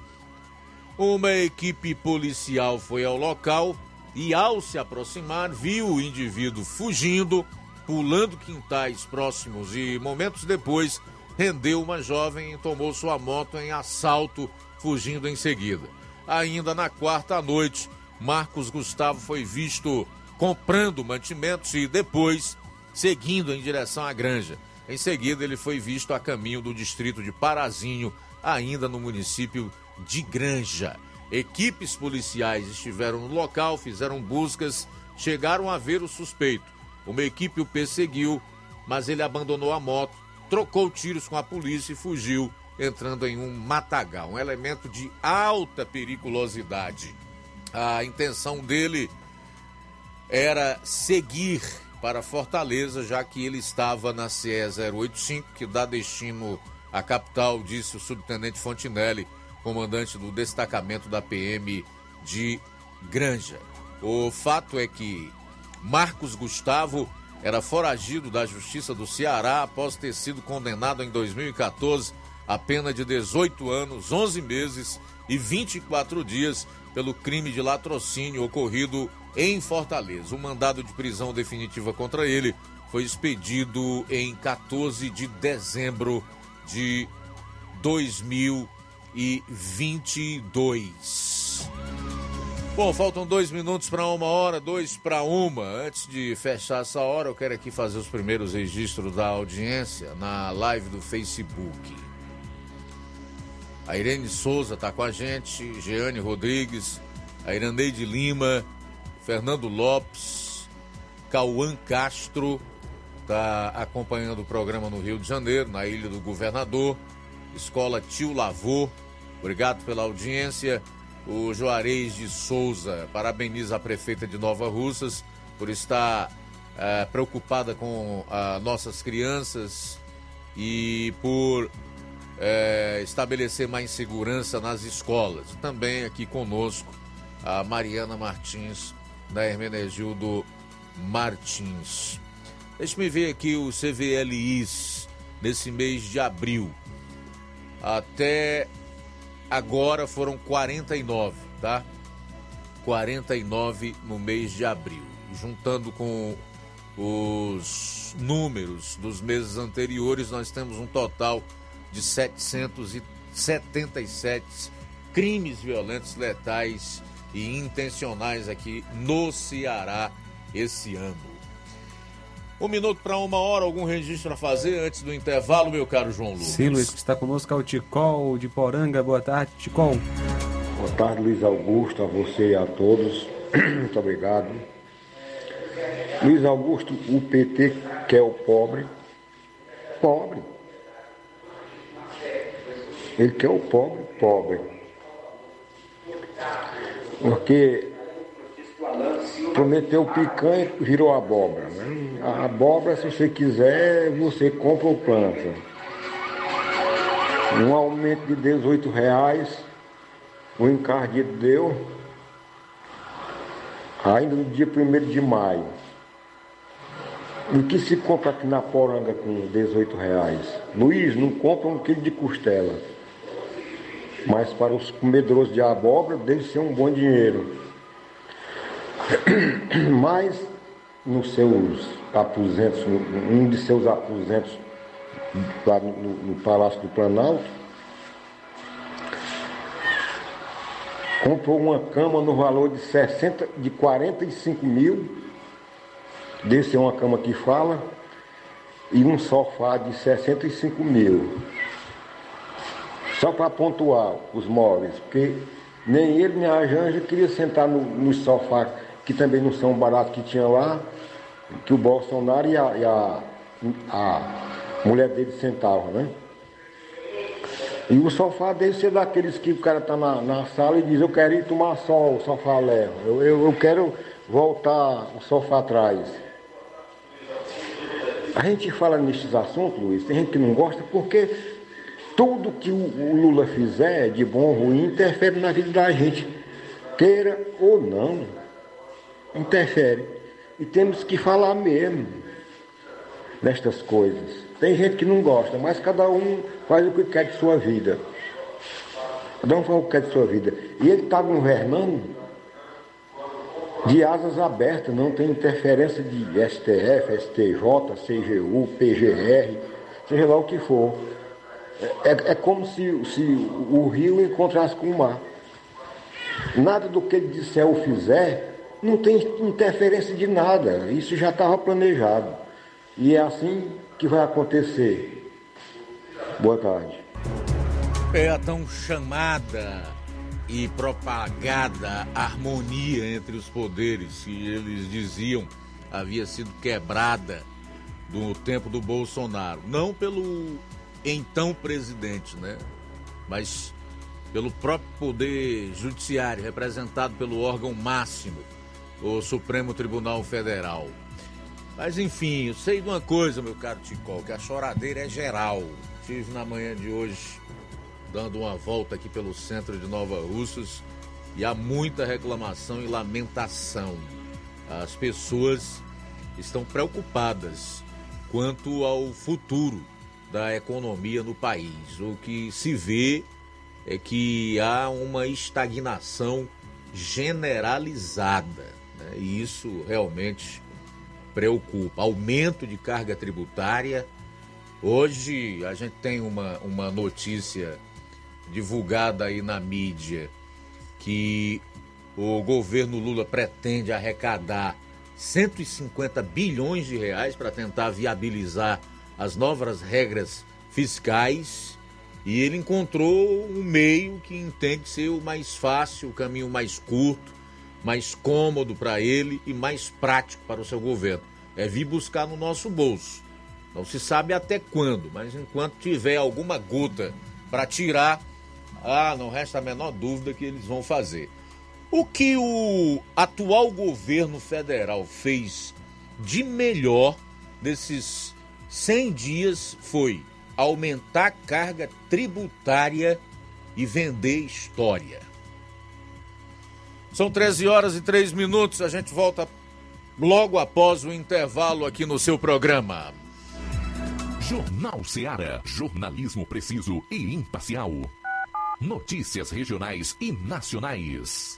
Uma equipe policial foi ao local e, ao se aproximar, viu o indivíduo fugindo, pulando quintais próximos e, momentos depois, rendeu uma jovem e tomou sua moto em assalto, fugindo em seguida. Ainda na quarta noite, Marcos Gustavo foi visto comprando mantimentos e depois seguindo em direção à granja. Em seguida, ele foi visto a caminho do distrito de Parazinho, ainda no município de Granja. Equipes policiais estiveram no local, fizeram buscas, chegaram a ver o suspeito. Uma equipe o perseguiu, mas ele abandonou a moto, trocou tiros com a polícia e fugiu entrando em um matagal, um elemento de alta periculosidade. A intenção dele era seguir para Fortaleza, já que ele estava na CE 085, que dá destino à capital, disse o subtenente Fontinelli, comandante do destacamento da PM de Granja. O fato é que Marcos Gustavo era foragido da Justiça do Ceará após ter sido condenado em 2014 a pena de 18 anos, 11 meses e 24 dias pelo crime de latrocínio ocorrido em Fortaleza. O mandado de prisão definitiva contra ele foi expedido em 14 de dezembro de 2022. Bom, faltam dois minutos para uma hora, dois para uma. Antes de fechar essa hora, eu quero aqui fazer os primeiros registros da audiência na live do Facebook. A Irene Souza está com a gente, Jeane Rodrigues, a Iraneide Lima, Fernando Lopes, Cauã Castro, está acompanhando o programa no Rio de Janeiro, na Ilha do Governador, Escola Tio Lavô, obrigado pela audiência. O Juarez de Souza parabeniza a prefeita de Nova Russas por estar é, preocupada com as nossas crianças e por é, estabelecer mais segurança nas escolas. Também aqui conosco a Mariana Martins, da Hermenegildo Martins. Deixe-me ver aqui o CVLIs nesse mês de abril. Até agora foram 49, tá? 49 no mês de abril. Juntando com os números dos meses anteriores, nós temos um total de 777 crimes violentos, letais e intencionais aqui no Ceará esse ano. Um minuto para uma hora, algum registro a fazer antes do intervalo, meu caro João Lucas? Sim, Luiz, que está conosco é o Ticol de Poranga. Boa tarde, Ticol. Boa tarde, Luiz Augusto, a você e a todos. Muito obrigado. Luiz Augusto, o PT quer o pobre. Pobre ele quer o pobre pobre. Porque prometeu picanha e virou abóbora. Né? A abóbora, se você quiser, você compra ou planta. Um aumento de 18 reais, o encardido deu, ainda no dia 1 de maio. O que se compra aqui na poranga com 18 reais? Luiz, não compra um quilo de costela. Mas para os comedores de abóbora deve ser um bom dinheiro. Mas nos seus aposentos, um de seus aposentos lá no, no Palácio do Planalto, comprou uma cama no valor de 60, de 45 mil, desse é uma cama que fala, e um sofá de 65 mil. Só para pontuar os móveis, porque nem ele nem a Janja queria sentar no, no sofá, que também não são baratos que tinha lá, que o Bolsonaro e a, e a, a mulher dele sentavam, né? E o sofá dele ser daqueles que o cara tá na, na sala e diz, eu quero ir tomar sol, o sofá leva. Eu, eu, eu quero voltar o sofá atrás. A gente fala nesses assuntos, Luiz, tem gente que não gosta porque tudo que o, o Lula fizer, de bom ou ruim, interfere na vida da gente. Queira ou não, interfere. E temos que falar mesmo nestas coisas. Tem gente que não gosta, mas cada um faz o que quer de sua vida. Cada um faz o que quer de sua vida. E ele está governando de asas abertas, não tem interferência de STF, STJ, CGU, PGR, seja lá o que for. É, é como se, se o rio encontrasse com o mar. Nada do que ele disser ou fizer não tem interferência de nada. Isso já estava planejado. E é assim que vai acontecer. Boa tarde. É a tão chamada e propagada harmonia entre os poderes que eles diziam havia sido quebrada no tempo do Bolsonaro. Não pelo então presidente, né? Mas pelo próprio poder judiciário, representado pelo órgão máximo, o Supremo Tribunal Federal. Mas enfim, eu sei de uma coisa, meu caro Ticol, que a choradeira é geral. Estive na manhã de hoje dando uma volta aqui pelo centro de Nova Russas e há muita reclamação e lamentação. As pessoas estão preocupadas quanto ao futuro da economia no país. O que se vê é que há uma estagnação generalizada. Né? E isso realmente preocupa. Aumento de carga tributária. Hoje a gente tem uma, uma notícia divulgada aí na mídia que o governo Lula pretende arrecadar 150 bilhões de reais para tentar viabilizar as novas regras fiscais e ele encontrou um meio que entende ser o mais fácil, o caminho mais curto, mais cômodo para ele e mais prático para o seu governo. É vir buscar no nosso bolso. Não se sabe até quando, mas enquanto tiver alguma gota para tirar, ah, não resta a menor dúvida que eles vão fazer. O que o atual governo federal fez de melhor nesses 100 dias foi aumentar a carga tributária e vender história. São 13 horas e 3 minutos, a gente volta logo após o intervalo aqui no seu programa. Jornal Seara. Jornalismo preciso e imparcial. Notícias regionais e nacionais.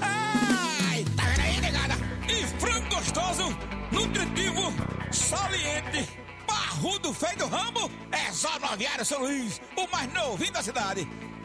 Ai, tá vendo aí, negada? E frango gostoso, nutritivo, saliente, barrudo feio do rambo, é só no Aviário São Luís, o mais novinho da cidade.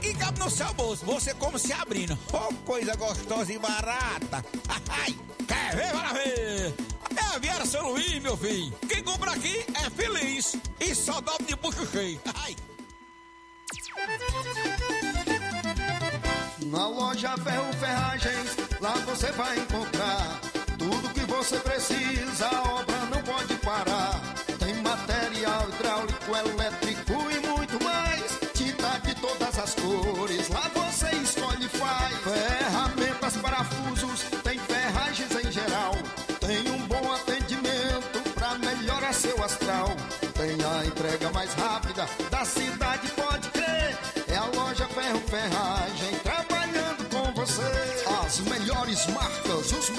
que cabe no seu bolso. Você como se abrindo. Oh, coisa gostosa e barata. Ai, quer ver? Para ver. É a Viara São Luís, meu filho. Quem compra aqui é feliz. E só dobra de bucho cheio. Ai. Na loja Ferro Ferragens, lá você vai encontrar tudo que você precisa, obra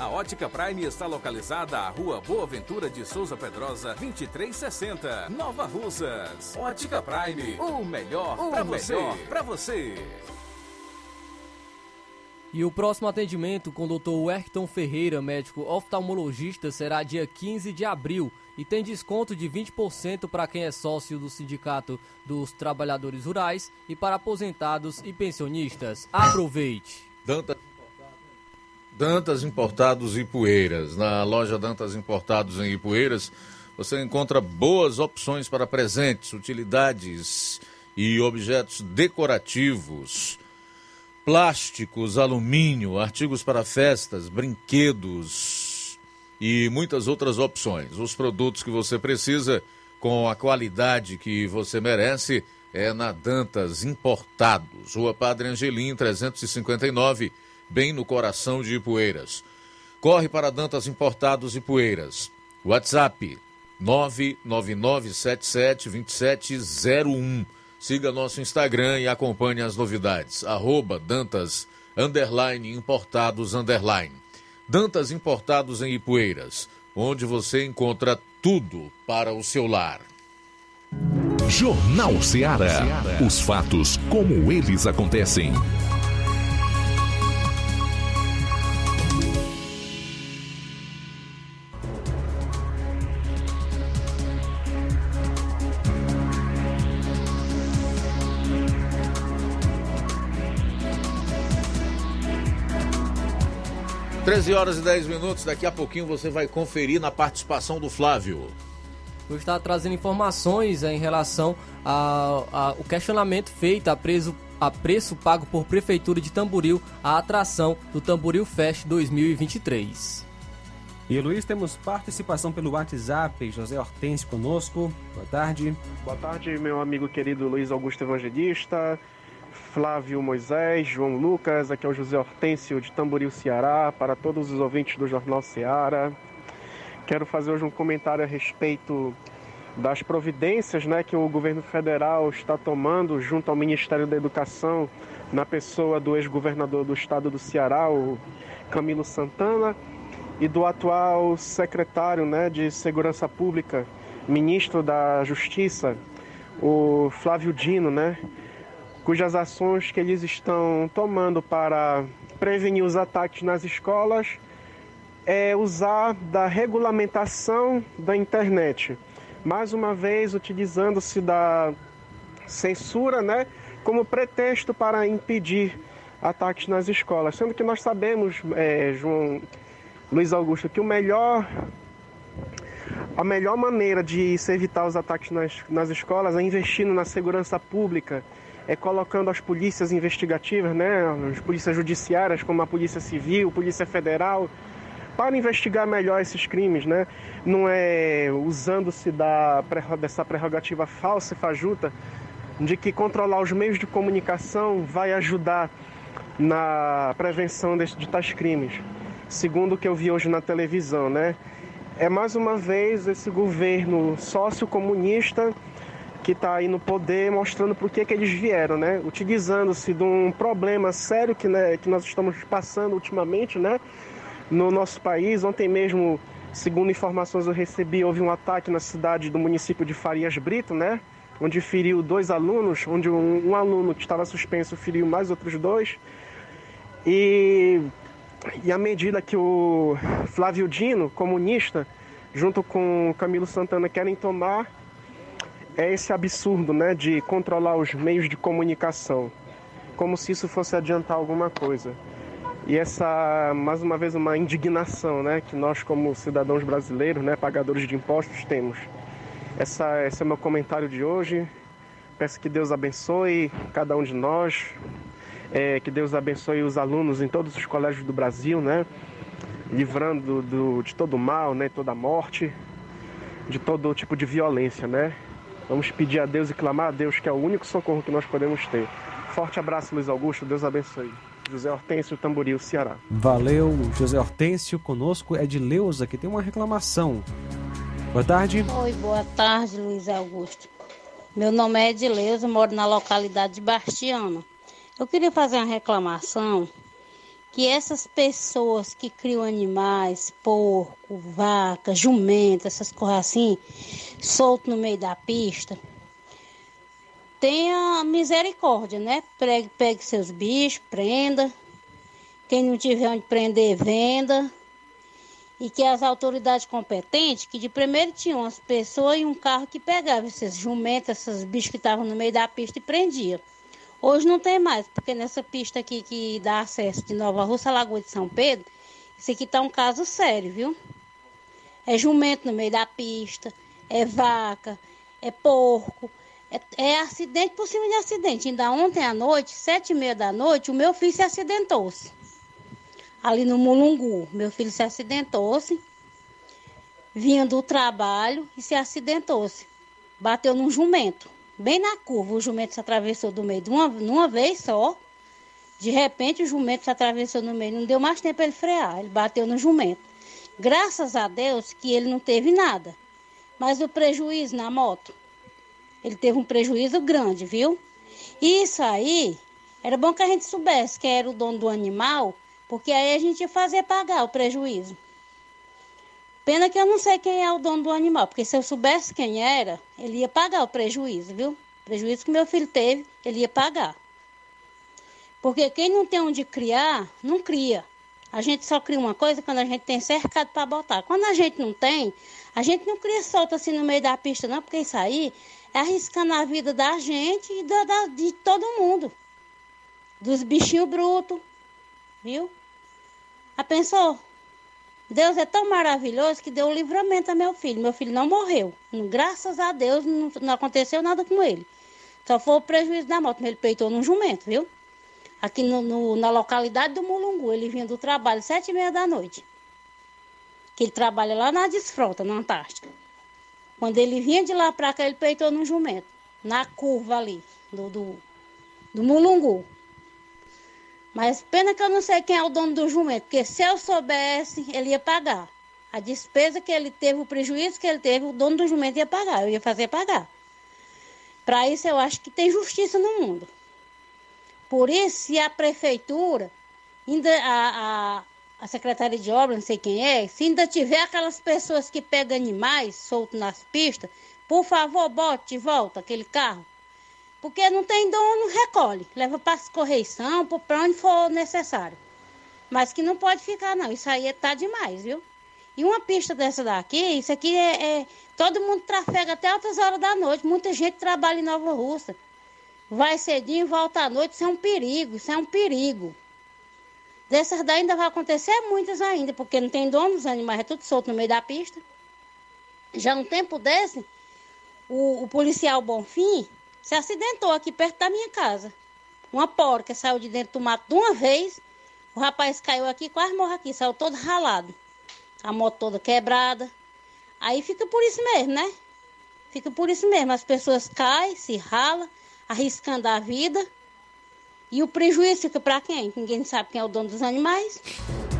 A Ótica Prime está localizada à Rua Boa Ventura de Souza Pedrosa, 2360, Nova Russas. Ótica Prime, o melhor para você. Pra você. E o próximo atendimento com o Dr. Werton Ferreira, médico oftalmologista, será dia 15 de abril e tem desconto de 20% para quem é sócio do Sindicato dos Trabalhadores Rurais e para aposentados e pensionistas. Aproveite! Dantas Dantas Importados e Poeiras. Na loja Dantas Importados em Ipueiras, você encontra boas opções para presentes, utilidades e objetos decorativos, plásticos, alumínio, artigos para festas, brinquedos e muitas outras opções. Os produtos que você precisa com a qualidade que você merece é na Dantas Importados, Rua Padre Angelim 359 bem no coração de Ipueiras. Corre para Dantas Importados Poeiras. WhatsApp 999772701. Siga nosso Instagram e acompanhe as novidades. Arroba Dantas underline Importados underline. Dantas Importados em Ipueiras, onde você encontra tudo para o seu lar. Jornal Ceará. Os fatos como eles acontecem. Treze horas e 10 minutos, daqui a pouquinho você vai conferir na participação do Flávio. Eu estava trazendo informações eh, em relação ao questionamento feito a, preso, a preço pago por Prefeitura de Tamboril a atração do Tamboril Fest 2023. E Luiz, temos participação pelo WhatsApp. José Hortêncio conosco. Boa tarde. Boa tarde, meu amigo querido Luiz Augusto Evangelista. Flávio Moisés, João Lucas, aqui é o José Hortêncio de Tamboril, Ceará, para todos os ouvintes do Jornal Ceará. Quero fazer hoje um comentário a respeito das providências né, que o governo federal está tomando junto ao Ministério da Educação, na pessoa do ex-governador do estado do Ceará, o Camilo Santana, e do atual secretário né, de Segurança Pública, ministro da Justiça, o Flávio Dino, né, cujas ações que eles estão tomando para prevenir os ataques nas escolas é usar da regulamentação da internet. Mais uma vez, utilizando-se da censura, né, como pretexto para impedir ataques nas escolas. Sendo que nós sabemos, é, João Luiz Augusto, que o melhor a melhor maneira de se evitar os ataques nas, nas escolas é investindo na segurança pública, é colocando as polícias investigativas, né, as polícias judiciárias, como a Polícia Civil, Polícia Federal, para investigar melhor esses crimes, né? Não é usando-se da, dessa prerrogativa falsa e fajuta de que controlar os meios de comunicação vai ajudar na prevenção de, de tais crimes. Segundo o que eu vi hoje na televisão, né? É mais uma vez esse governo sociocomunista que está aí no poder mostrando por que, que eles vieram, né? Utilizando-se de um problema sério que, né, que nós estamos passando ultimamente, né? no nosso país. Ontem mesmo, segundo informações eu recebi, houve um ataque na cidade do município de Farias Brito, né? Onde feriu dois alunos, onde um, um aluno que estava suspenso feriu mais outros dois. E, e à medida que o Flávio Dino, comunista, junto com Camilo Santana, querem tomar, é esse absurdo, né? De controlar os meios de comunicação. Como se isso fosse adiantar alguma coisa. E essa, mais uma vez, uma indignação né, que nós, como cidadãos brasileiros, né, pagadores de impostos, temos. Essa, esse é o meu comentário de hoje. Peço que Deus abençoe cada um de nós, é, que Deus abençoe os alunos em todos os colégios do Brasil, né, livrando do, de todo mal, né, toda morte, de todo tipo de violência. Né. Vamos pedir a Deus e clamar a Deus, que é o único socorro que nós podemos ter. Forte abraço, Luiz Augusto. Deus abençoe. José Hortêncio Tamboril, Ceará. Valeu, José Hortêncio. Conosco é de Leusa, que tem uma reclamação. Boa tarde. Oi, boa tarde, Luiz Augusto. Meu nome é Edileuza, moro na localidade de Bastiana. Eu queria fazer uma reclamação que essas pessoas que criam animais, porco, vaca, jumenta, essas coisas assim, solto no meio da pista, tenha misericórdia, né? Pegue, pegue seus bichos, prenda. Quem não tiver onde prender, venda. E que as autoridades competentes, que de primeiro tinham as pessoas e um carro que pegava esses jumentos, esses bichos que estavam no meio da pista e prendia. Hoje não tem mais, porque nessa pista aqui que dá acesso de Nova Rússia, Lagoa de São Pedro, isso aqui tá um caso sério, viu? É jumento no meio da pista, é vaca, é porco, é, é, acidente por cima de acidente. Ainda ontem à noite, sete e meia da noite, o meu filho se acidentou-se. Ali no Mulungu. Meu filho se acidentou-se. Vinha do trabalho e se acidentou-se. Bateu num jumento. Bem na curva, o jumento se atravessou do meio de uma, vez só. De repente, o jumento se atravessou no meio. Não deu mais tempo ele frear. Ele bateu no jumento. Graças a Deus que ele não teve nada. Mas o prejuízo na moto ele teve um prejuízo grande, viu? Isso aí, era bom que a gente soubesse quem era o dono do animal, porque aí a gente ia fazer pagar o prejuízo. Pena que eu não sei quem é o dono do animal, porque se eu soubesse quem era, ele ia pagar o prejuízo, viu? O prejuízo que meu filho teve, ele ia pagar. Porque quem não tem onde criar, não cria. A gente só cria uma coisa quando a gente tem cercado para botar. Quando a gente não tem, a gente não cria solto assim no meio da pista, não, porque isso aí é arriscando a vida da gente e da, da, de todo mundo. Dos bichinhos brutos, viu? A pensou? Deus é tão maravilhoso que deu o livramento a meu filho. Meu filho não morreu. Graças a Deus não, não aconteceu nada com ele. Só foi o prejuízo da moto. Ele peitou num jumento, viu? Aqui no, no, na localidade do Mulungu. Ele vinha do trabalho sete e meia da noite que ele trabalha lá na Desfrota, na Antártica. Quando ele vinha de lá para cá, ele peitou num jumento, na curva ali, do, do, do Mulungu. Mas pena que eu não sei quem é o dono do jumento, porque se eu soubesse, ele ia pagar. A despesa que ele teve, o prejuízo que ele teve, o dono do jumento ia pagar, eu ia fazer pagar. Para isso, eu acho que tem justiça no mundo. Por isso, se a prefeitura, ainda a, a, a secretária de obras, não sei quem é, se ainda tiver aquelas pessoas que pegam animais soltos nas pistas, por favor, bote de volta aquele carro. Porque não tem dono, recolhe. Leva para correição, para onde for necessário. Mas que não pode ficar, não. Isso aí tá demais, viu? E uma pista dessa daqui, isso aqui é, é, Todo mundo trafega até altas horas da noite. Muita gente trabalha em Nova Russa. Vai cedinho volta à noite. Isso é um perigo, isso é um perigo. Dessas daí ainda vai acontecer muitas ainda, porque não tem dono, os animais é tudo solto no meio da pista. Já um tempo desse, o, o policial Bonfim se acidentou aqui perto da minha casa. Uma porca saiu de dentro do mato de uma vez. O rapaz caiu aqui, quase morreu aqui, saiu todo ralado. A moto toda quebrada. Aí fica por isso mesmo, né? Fica por isso mesmo. As pessoas caem, se ralam, arriscando a vida. E o prejuízo fica para quem? Ninguém sabe quem é o dono dos animais.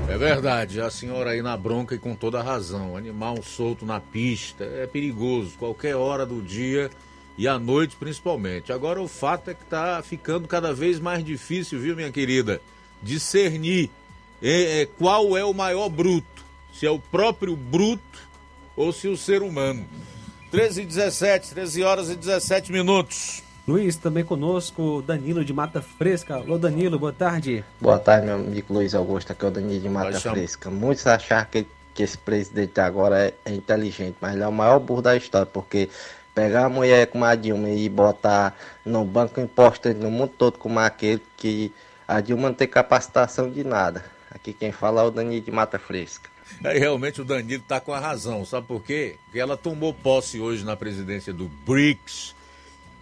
É verdade, a senhora aí na bronca e com toda razão. Animal solto na pista é perigoso, qualquer hora do dia e à noite principalmente. Agora o fato é que está ficando cada vez mais difícil, viu, minha querida, discernir é, é, qual é o maior bruto. Se é o próprio bruto ou se o ser humano. 13 e 17, 13 horas e 17 minutos. Luiz, também conosco, Danilo de Mata Fresca. Alô, Danilo, boa tarde. Boa tarde, meu amigo Luiz Augusto, aqui é o Danilo de Mata Fresca. Muitos acharam que, que esse presidente agora é, é, inteligente, mas ele é o maior burro da história, porque pegar a mulher como a Dilma e botar no banco imposto no mundo todo como aquele que a Dilma não tem capacitação de nada. Aqui quem fala é o Danilo de Mata Fresca. Aí realmente o Danilo está com a razão, sabe por quê? Porque ela tomou posse hoje na presidência do BRICS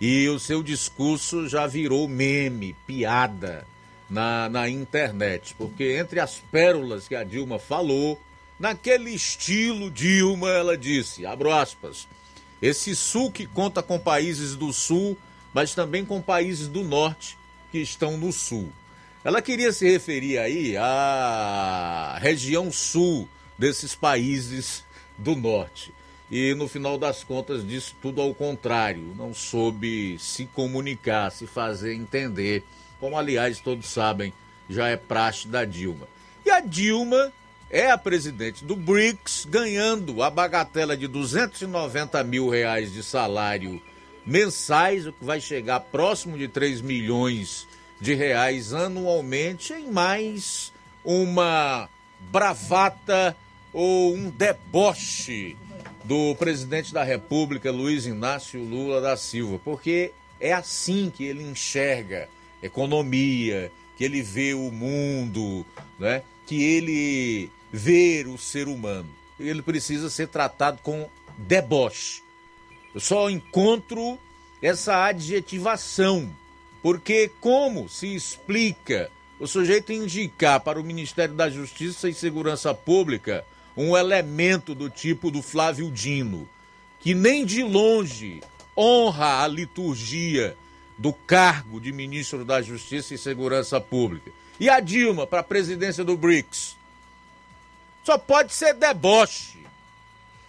e o seu discurso já virou meme, piada na, na internet. Porque entre as pérolas que a Dilma falou, naquele estilo Dilma, ela disse, abro aspas, esse sul que conta com países do sul, mas também com países do norte que estão no sul. Ela queria se referir aí à região sul desses países do norte. E no final das contas disse tudo ao contrário, não soube se comunicar, se fazer entender, como aliás todos sabem, já é praxe da Dilma. E a Dilma é a presidente do BRICS, ganhando a bagatela de 290 mil reais de salário mensais, o que vai chegar próximo de 3 milhões de reais anualmente, em mais uma bravata ou um deboche do presidente da República, Luiz Inácio Lula da Silva, porque é assim que ele enxerga economia, que ele vê o mundo, né? que ele vê o ser humano. Ele precisa ser tratado com deboche. Eu só encontro essa adjetivação, porque como se explica o sujeito indicar para o Ministério da Justiça e Segurança Pública um elemento do tipo do Flávio Dino, que nem de longe honra a liturgia do cargo de ministro da Justiça e Segurança Pública. E a Dilma para a presidência do BRICS. Só pode ser deboche.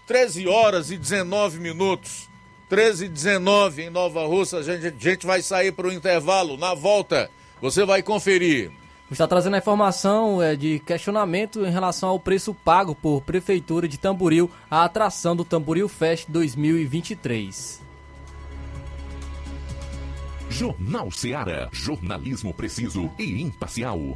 13 horas e 19 minutos. 13 e 19 em Nova Russa. A gente, a gente vai sair para o intervalo. Na volta, você vai conferir. Está trazendo a informação é, de questionamento em relação ao preço pago por Prefeitura de Tamboril à atração do Tamboril Fest 2023. Jornal Seara. Jornalismo preciso e imparcial.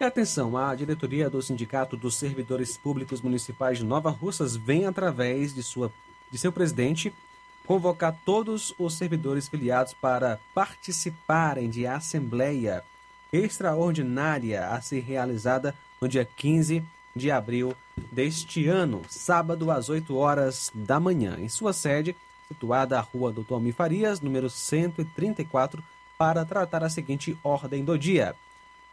E atenção, a diretoria do Sindicato dos Servidores Públicos Municipais de Nova Russas vem, através de, sua, de seu presidente, convocar todos os servidores filiados para participarem de assembleia extraordinária a ser realizada no dia 15 de abril deste ano, sábado às 8 horas da manhã, em sua sede, situada à Rua Doutor Almir Farias, número 134, para tratar a seguinte ordem do dia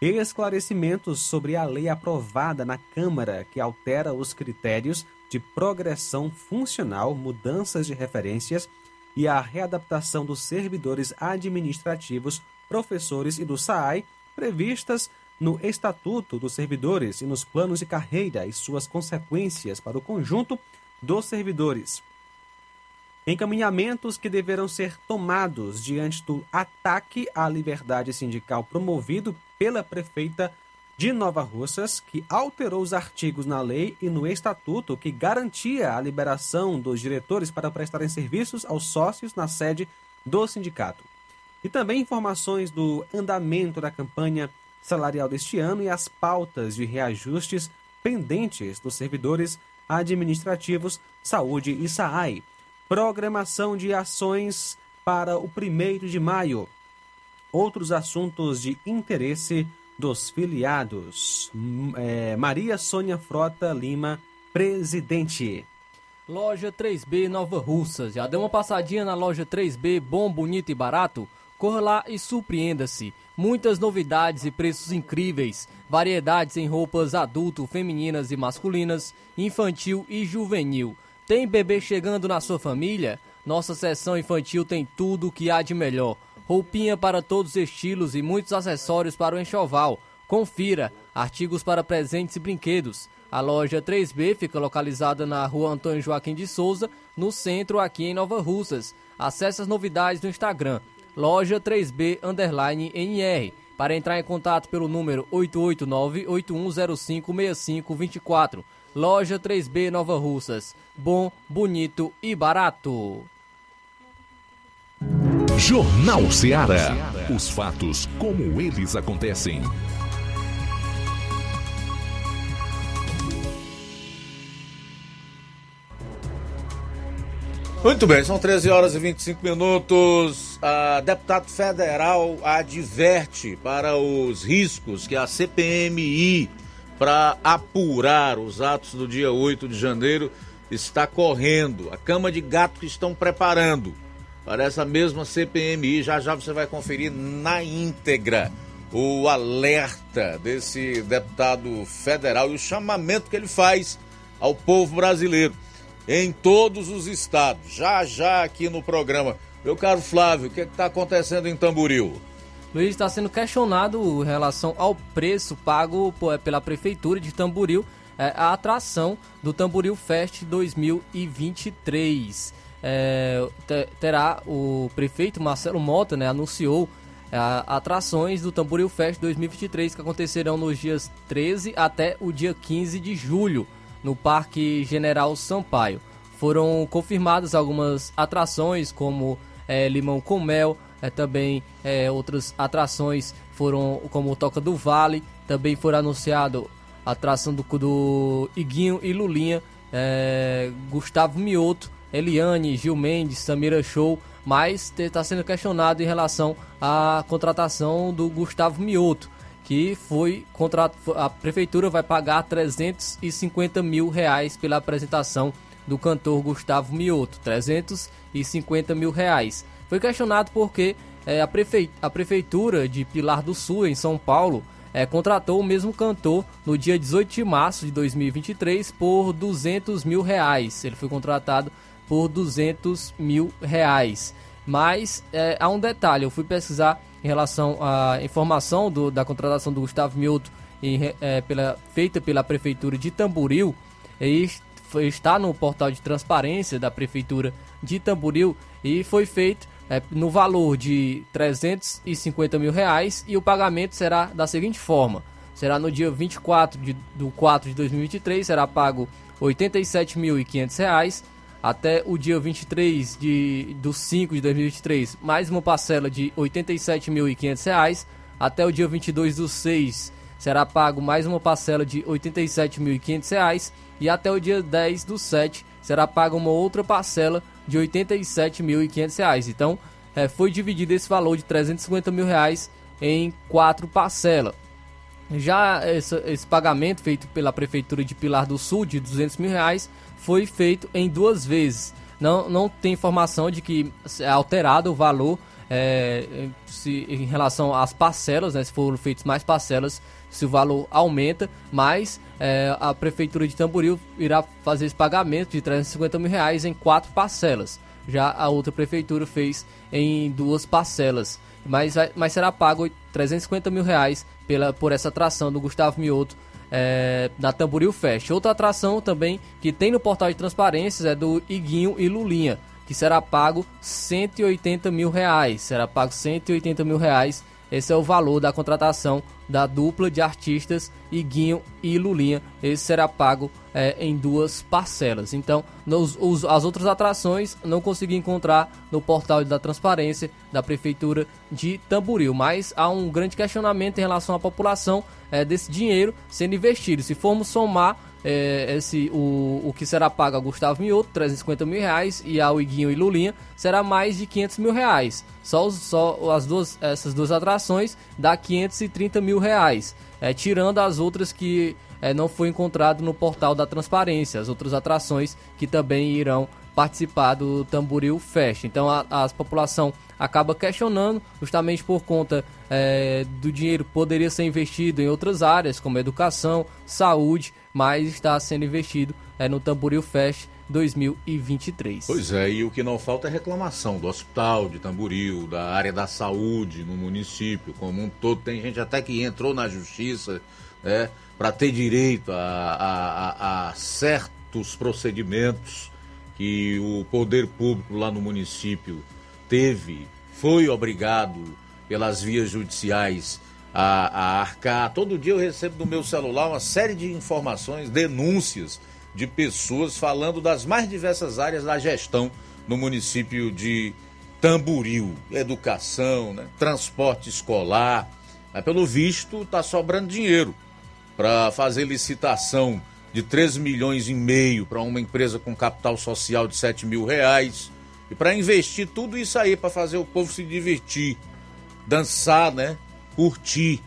esclarecimentos sobre a lei aprovada na Câmara que altera os critérios de progressão funcional, mudanças de referências e a readaptação dos servidores administrativos, professores e do SAAI previstas no Estatuto dos Servidores e nos planos de carreira e suas consequências para o conjunto dos servidores. Encaminhamentos que deverão ser tomados diante do ataque à liberdade sindical promovido pela prefeita de Nova Russas, que alterou os artigos na lei e no estatuto que garantia a liberação dos diretores para prestarem serviços aos sócios na sede do sindicato. E também informações do andamento da campanha salarial deste ano e as pautas de reajustes pendentes dos servidores administrativos, saúde e SAAI. Programação de ações para o primeiro de maio outros assuntos de interesse dos filiados. É, Maria Sônia Frota Lima, presidente. Loja 3B Nova Russas. Já deu uma passadinha na loja 3B, bom, bonito e barato? Corra lá e surpreenda-se. Muitas novidades e preços incríveis. Variedades em roupas adulto, femininas e masculinas, infantil e juvenil. Tem bebê chegando na sua família? Nossa seção infantil tem tudo o que há de melhor. Roupinha para todos os estilos e muitos acessórios para o enxoval. Confira artigos para presentes e brinquedos. A loja 3B fica localizada na rua Antônio Joaquim de Souza, no centro, aqui em Nova Russas. Acesse as novidades no Instagram, loja 3B underline NR. Para entrar em contato pelo número 889-8105-6524. Loja 3B Nova Russas. Bom, bonito e barato. Jornal Ceará. Os fatos como eles acontecem. Muito bem, são 13 horas e 25 minutos. A deputado federal adverte para os riscos que a CPMI, para apurar os atos do dia 8 de janeiro, está correndo. A cama de gato que estão preparando para essa mesma CPMI. Já já você vai conferir na íntegra o alerta desse deputado federal e o chamamento que ele faz ao povo brasileiro em todos os estados. Já já aqui no programa. Meu caro Flávio, o que é está acontecendo em Tamboril? Luiz está sendo questionado em relação ao preço pago pela Prefeitura de Tamboril, é, a atração do Tamboril Fest 2023. É, terá o prefeito Marcelo Mota, né, anunciou é, atrações do Tamboril Fest 2023 que acontecerão nos dias 13 até o dia 15 de julho no Parque General Sampaio. Foram confirmadas algumas atrações, como é, Limão com Mel, é, também é, outras atrações foram como Toca do Vale, também foram anunciado a atração do, do Iguinho e Lulinha, é, Gustavo Mioto, Eliane, Gil Mendes, Samira Show, mas está sendo questionado em relação à contratação do Gustavo Mioto que foi contra a prefeitura vai pagar 350 mil reais pela apresentação do cantor Gustavo Mioto, 350 mil reais. Foi questionado porque é, a, prefe... a prefeitura de Pilar do Sul, em São Paulo, é, contratou o mesmo cantor no dia 18 de março de 2023 por 200 mil reais. Ele foi contratado por 200 mil reais. Mas é, há um detalhe, eu fui pesquisar em relação à informação do, da contratação do Gustavo Mioto em, é, pela, feita pela Prefeitura de Tamboril, e está no portal de transparência da Prefeitura de Tamboril e foi feito é, no valor de 350 mil reais e o pagamento será da seguinte forma: será no dia 24 de, do 4 de 2023, será pago 87.500 reais até o dia 23 de, do 5 de 2023, mais uma parcela de R$ 87.500. Até o dia 22 do 6 será pago mais uma parcela de R$ 87.500. E até o dia 10 do 7 será paga uma outra parcela de R$ 87.500. Então, é, foi dividido esse valor de 350 mil reais em quatro parcelas. Já esse, esse pagamento feito pela Prefeitura de Pilar do Sul de 200 mil reais foi feito em duas vezes. Não, não tem informação de que é alterado o valor é, se, em relação às parcelas, né, se foram feitas mais parcelas, se o valor aumenta, mas é, a Prefeitura de Tamboril irá fazer esse pagamento de 350 mil reais em quatro parcelas. Já a outra prefeitura fez em duas parcelas. Mas, mas será pago 350 mil reais pela, por essa atração do Gustavo Mioto é, da Tamboril Fest. Outra atração também que tem no portal de transparências é do Iguinho e Lulinha, que será pago 180 mil reais. Será pago 180 mil reais. Esse é o valor da contratação da dupla de artistas Iguinho e Lulinha. Esse será pago é, em duas parcelas. Então, nos, os, as outras atrações não consegui encontrar no portal da transparência da Prefeitura de Tamboril. Mas há um grande questionamento em relação à população é, desse dinheiro sendo investido. Se formos somar é, esse, o, o que será pago a Gustavo Mioto, 350 mil reais, e ao Iguinho e Lulinha, será mais de 500 mil reais. Só, só as duas, essas duas atrações dá 530 mil reais, é, tirando as outras que é, não foi encontrado no portal da transparência, as outras atrações que também irão participar do Tamboril Fest. Então a, a população acaba questionando justamente por conta é, do dinheiro poderia ser investido em outras áreas como educação, saúde, mas está sendo investido é, no Tamboril Fest 2023. Pois é, e o que não falta é reclamação do hospital de Tamboril, da área da saúde no município como um todo. Tem gente até que entrou na justiça né, para ter direito a, a, a, a certos procedimentos que o poder público lá no município teve, foi obrigado pelas vias judiciais a, a, arcar. Todo dia eu recebo no meu celular uma série de informações, denúncias de pessoas falando das mais diversas áreas da gestão no município de Tamburil, educação, né? transporte escolar. Mas pelo visto está sobrando dinheiro para fazer licitação de 3 milhões e meio para uma empresa com capital social de 7 mil reais. E para investir tudo isso aí, para fazer o povo se divertir, dançar, né? Curtir.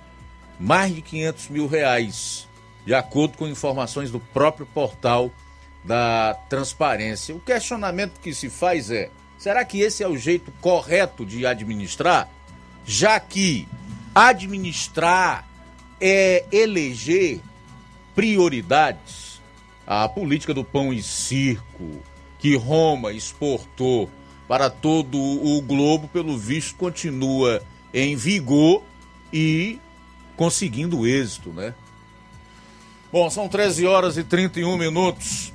Mais de 500 mil reais, de acordo com informações do próprio portal da transparência. O questionamento que se faz é: será que esse é o jeito correto de administrar? Já que administrar é eleger prioridades. A política do pão e circo que Roma exportou para todo o globo, pelo visto, continua em vigor e conseguindo êxito, né? Bom, são 13 horas e 31 minutos.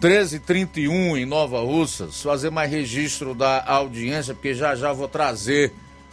13 e 31 em Nova Russas. Fazer mais registro da audiência, porque já já vou trazer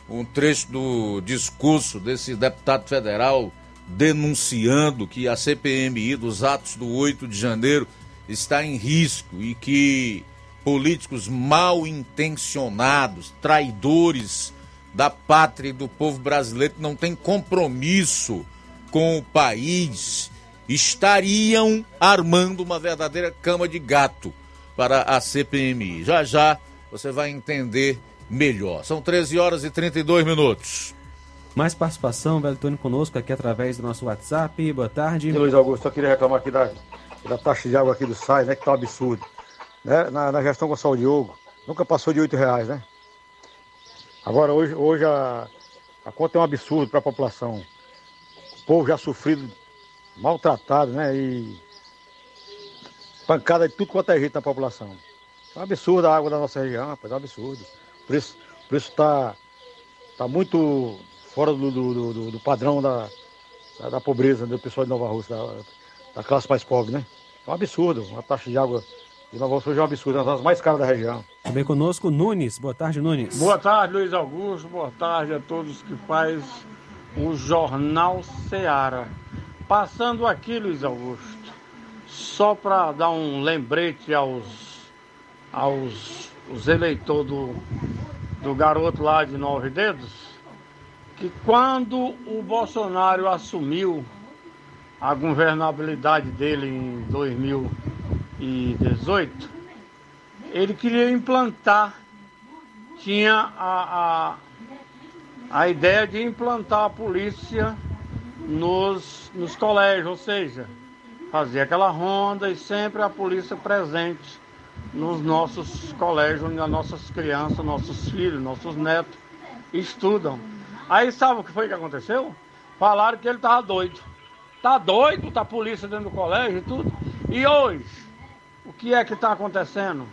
um trecho do discurso desse deputado federal denunciando que a CPMI dos atos do 8 de janeiro está em risco e que políticos mal intencionados, traidores da pátria e do povo brasileiro que não têm compromisso com o país, estariam armando uma verdadeira cama de gato para a CPMI. Já já você vai entender melhor. São 13 horas e 32 minutos. Mais participação, Velho Tony, conosco aqui através do nosso WhatsApp. Boa tarde. E Luiz Augusto, eu queria reclamar aqui da, da taxa de água aqui do SAI, né? Que tá um absurdo. Né? Na, na gestão Gonçalo Diogo, nunca passou de 8 reais, né? Agora hoje, hoje a, a conta é um absurdo para a população. O povo já sofrido, maltratado, né? E pancada de tudo quanto é jeito na população. É um absurdo a água da nossa região, rapaz, é um absurdo. O preço, o preço tá, tá muito fora do, do, do, do padrão da, da, da, pobreza do pessoal de Nova Rússia, da, da, classe mais pobre, né? É um absurdo, uma taxa de água de Nova Rússia é um absurdo, é uma das mais caras da região. Também conosco, Nunes. Boa tarde, Nunes. Boa tarde, Luiz Augusto. Boa tarde a todos que faz o Jornal Seara. Passando aqui, Luiz Augusto, só para dar um lembrete aos, aos os eleitores do, do garoto lá de Nove Dedos, que quando o Bolsonaro assumiu a governabilidade dele em 2018, ele queria implantar, tinha a, a, a ideia de implantar a polícia nos, nos colégios, ou seja, fazer aquela ronda e sempre a polícia presente nos nossos colégios, onde as nossas crianças, nossos filhos, nossos netos estudam. Aí sabe o que foi que aconteceu? Falaram que ele tava doido. Tá doido, tá a polícia dentro do colégio e tudo. E hoje, o que é que está acontecendo?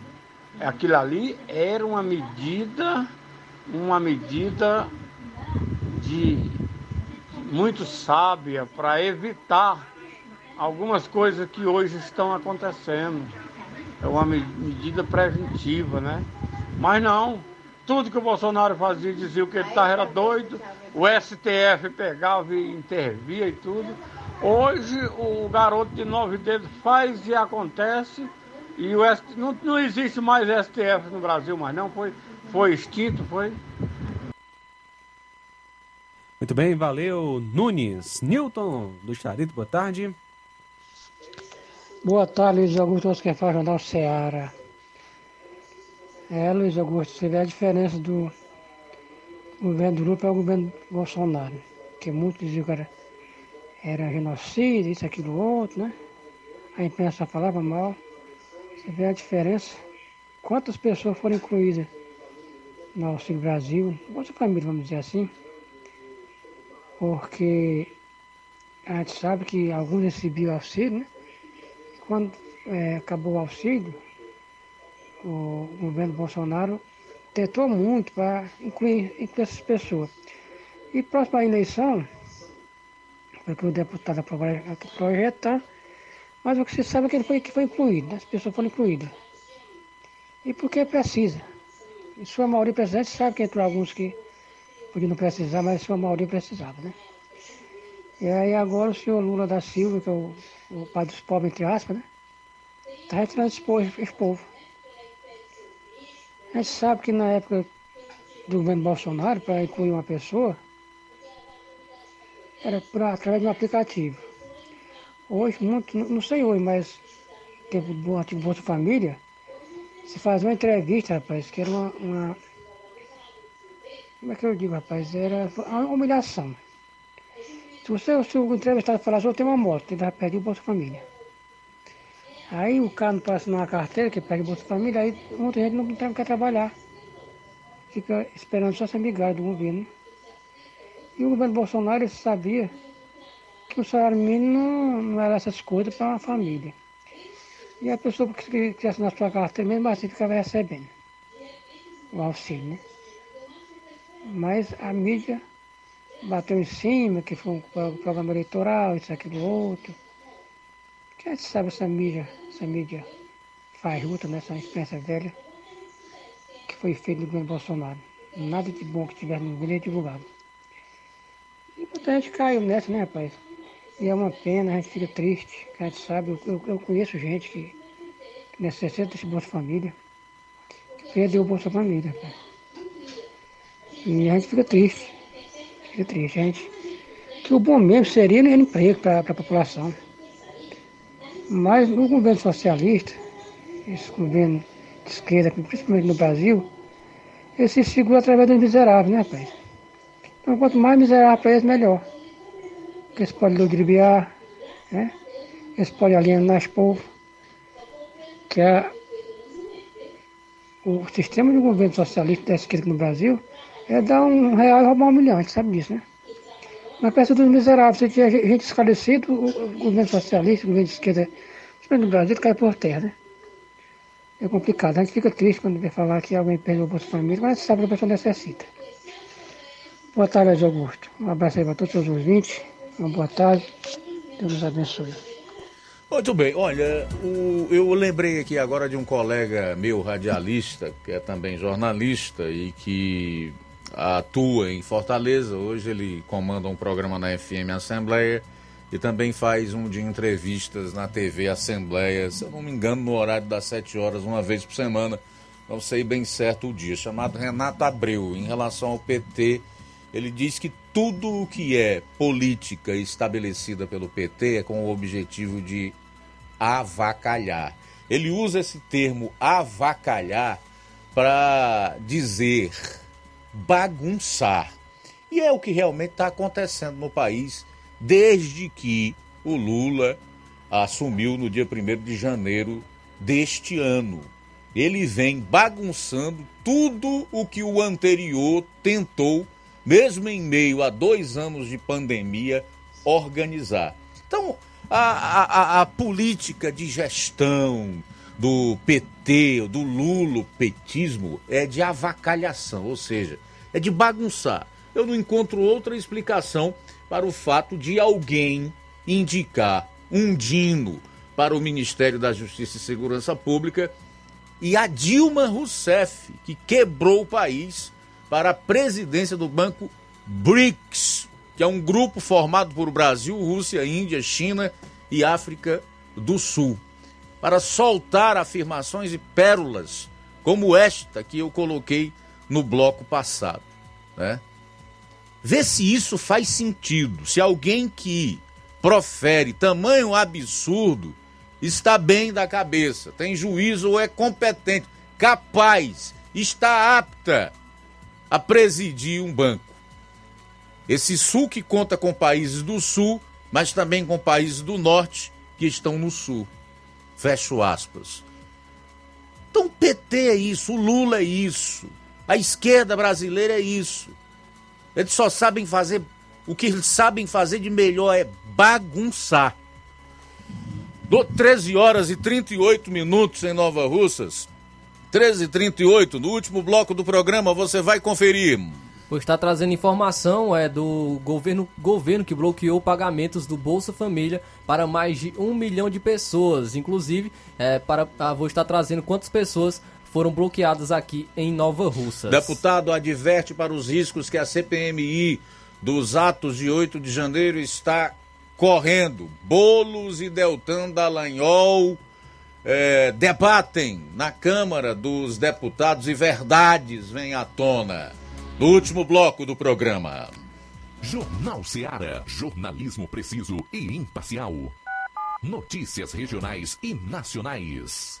Aquilo ali era uma medida, uma medida de muito sábia para evitar algumas coisas que hoje estão acontecendo. É uma medida preventiva, né? Mas não, tudo que o Bolsonaro fazia dizia que ele estava era doido, o STF pegava e intervia e tudo. Hoje o garoto de nove dedos faz e acontece e o não, não existe mais STF no Brasil, mas não foi, foi extinto, foi. Muito bem, valeu Nunes. Newton do Charito, boa tarde. Boa tarde, Luiz Augusto, quem faz Jornal Ceará. É, Luiz Augusto, você vê a diferença do governo do Lula para o governo Bolsonaro. Que muitos diziam que era, era genocídio, isso, aquilo, outro, né? A imprensa falava mal. Você vê a diferença. Quantas pessoas foram incluídas no Auxílio Brasil, outra família, vamos dizer assim. Porque a gente sabe que alguns recebiam auxílio, né? Quando é, acabou o auxílio, o governo Bolsonaro tentou muito para incluir, incluir essas pessoas. E próxima eleição, para o deputado aprovar o projeto, mas o que se sabe é que ele foi, que foi incluído, né? as pessoas foram incluídas. E porque precisa. Em sua maioria precisa, sabe que entrou alguns que podiam não precisar, mas sua maioria precisava, né? E aí agora o senhor Lula da Silva, que é o, o pai dos pobres, entre aspas, né? Está retirando esse povo, esse povo. A gente sabe que na época do governo Bolsonaro, para incluir uma pessoa, era por, através de um aplicativo. Hoje, muito, não sei hoje, mas tempo do antigo Bolsa Família, se fazia uma entrevista, rapaz, que era uma, uma, Como é que eu digo, rapaz? Era uma humilhação. Se você, se o entrevistado falasse, eu tenho uma moto, ele vai perder o Bolsa Família. Aí o cara não passa numa carteira, que pega o Bolsa Família, aí muita gente não quer trabalhar. Fica esperando só ser migalha do governo. E o governo Bolsonaro sabia que o salário mínimo não, não era essas coisas para uma família. E a pessoa que quisesse na sua carteira, mesmo assim, ficava recebendo o auxílio, né? Mas a mídia bateu em cima, que foi um programa eleitoral, isso, aquilo, outro. Que a gente sabe essa mídia, essa mídia fajuta, né? essa imprensa velha, que foi feita no governo Bolsonaro. Nada de bom que tiver no governo é divulgado. E muita gente caiu nessa, né, rapaz? E é uma pena, a gente fica triste, a gente sabe, eu, eu conheço gente que, necessita desse Bolsa Família, que perdeu o Bolsa Família. Rapaz. E a gente fica triste, fica triste. A gente, que o bom mesmo seria ele emprego para a população. Mas no governo socialista, esse governo de esquerda, principalmente no Brasil, ele se segura através dos miseráveis, né, rapaz? Então quanto mais miserável para eles, melhor que eles podem ludibriar, né? eles podem alienar esse povo, que é o sistema de governo socialista da esquerda no Brasil é dar um real e roubar um milhão, a gente sabe disso, né? Mas peça dos miseráveis, se tinha gente esclarecida, o governo socialista, o governo de esquerda, no Brasil, cai por terra, né? É complicado, a gente fica triste quando vê falar que alguém perdeu o Bolsa Família, mas sabe que a pessoa necessita. Boa tarde, Augusto. Um abraço aí para todos os ouvintes. Uma boa tarde. Deus nos abençoe. Muito bem, olha, o, eu lembrei aqui agora de um colega meu, radialista, que é também jornalista e que atua em Fortaleza. Hoje ele comanda um programa na FM Assembleia e também faz um de entrevistas na TV Assembleia, se eu não me engano, no horário das 7 horas, uma vez por semana. Não sei bem certo o dia, chamado Renato Abreu, em relação ao PT ele diz que tudo o que é política estabelecida pelo PT é com o objetivo de avacalhar. Ele usa esse termo avacalhar para dizer bagunçar. E é o que realmente está acontecendo no país desde que o Lula assumiu no dia 1 de janeiro deste ano. Ele vem bagunçando tudo o que o anterior tentou mesmo em meio a dois anos de pandemia, organizar. Então, a, a, a política de gestão do PT, do Lulo petismo, é de avacalhação, ou seja, é de bagunçar. Eu não encontro outra explicação para o fato de alguém indicar um Dino para o Ministério da Justiça e Segurança Pública e a Dilma Rousseff, que quebrou o país para a presidência do Banco BRICS, que é um grupo formado por Brasil, Rússia, Índia, China e África do Sul, para soltar afirmações e pérolas como esta que eu coloquei no bloco passado. Né? Vê se isso faz sentido. Se alguém que profere tamanho absurdo está bem da cabeça, tem juízo ou é competente, capaz, está apta a presidir um banco. Esse sul que conta com países do sul, mas também com países do norte que estão no sul. Fecho aspas. Então o PT é isso, o Lula é isso, a esquerda brasileira é isso. Eles só sabem fazer, o que eles sabem fazer de melhor é bagunçar. Do 13 horas e 38 minutos em Nova Russas. 13h38, no último bloco do programa, você vai conferir. Vou estar trazendo informação é do governo, governo que bloqueou pagamentos do Bolsa Família para mais de um milhão de pessoas. Inclusive, é, para, ah, vou estar trazendo quantas pessoas foram bloqueadas aqui em Nova Russas. Deputado adverte para os riscos que a CPMI dos atos de 8 de janeiro está correndo. Bolos e Deltan Dallagnol é, debatem na Câmara dos Deputados e verdades vêm à tona. No último bloco do programa. Jornal Seara. Jornalismo preciso e imparcial. Notícias regionais e nacionais.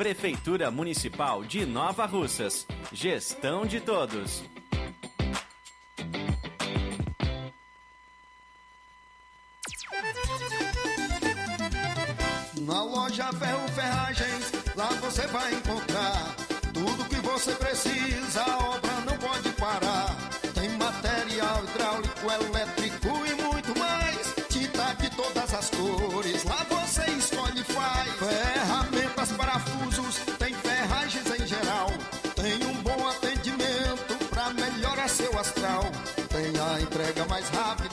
Prefeitura Municipal de Nova Russas. Gestão de todos. Na loja Ferro Ferragens, lá você vai encontrar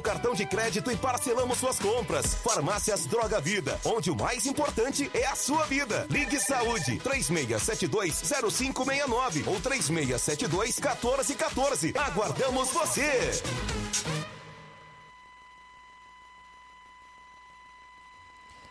cartão de crédito e parcelamos suas compras. Farmácias Droga Vida, onde o mais importante é a sua vida. Ligue Saúde 36720569 ou 36721414. Aguardamos você.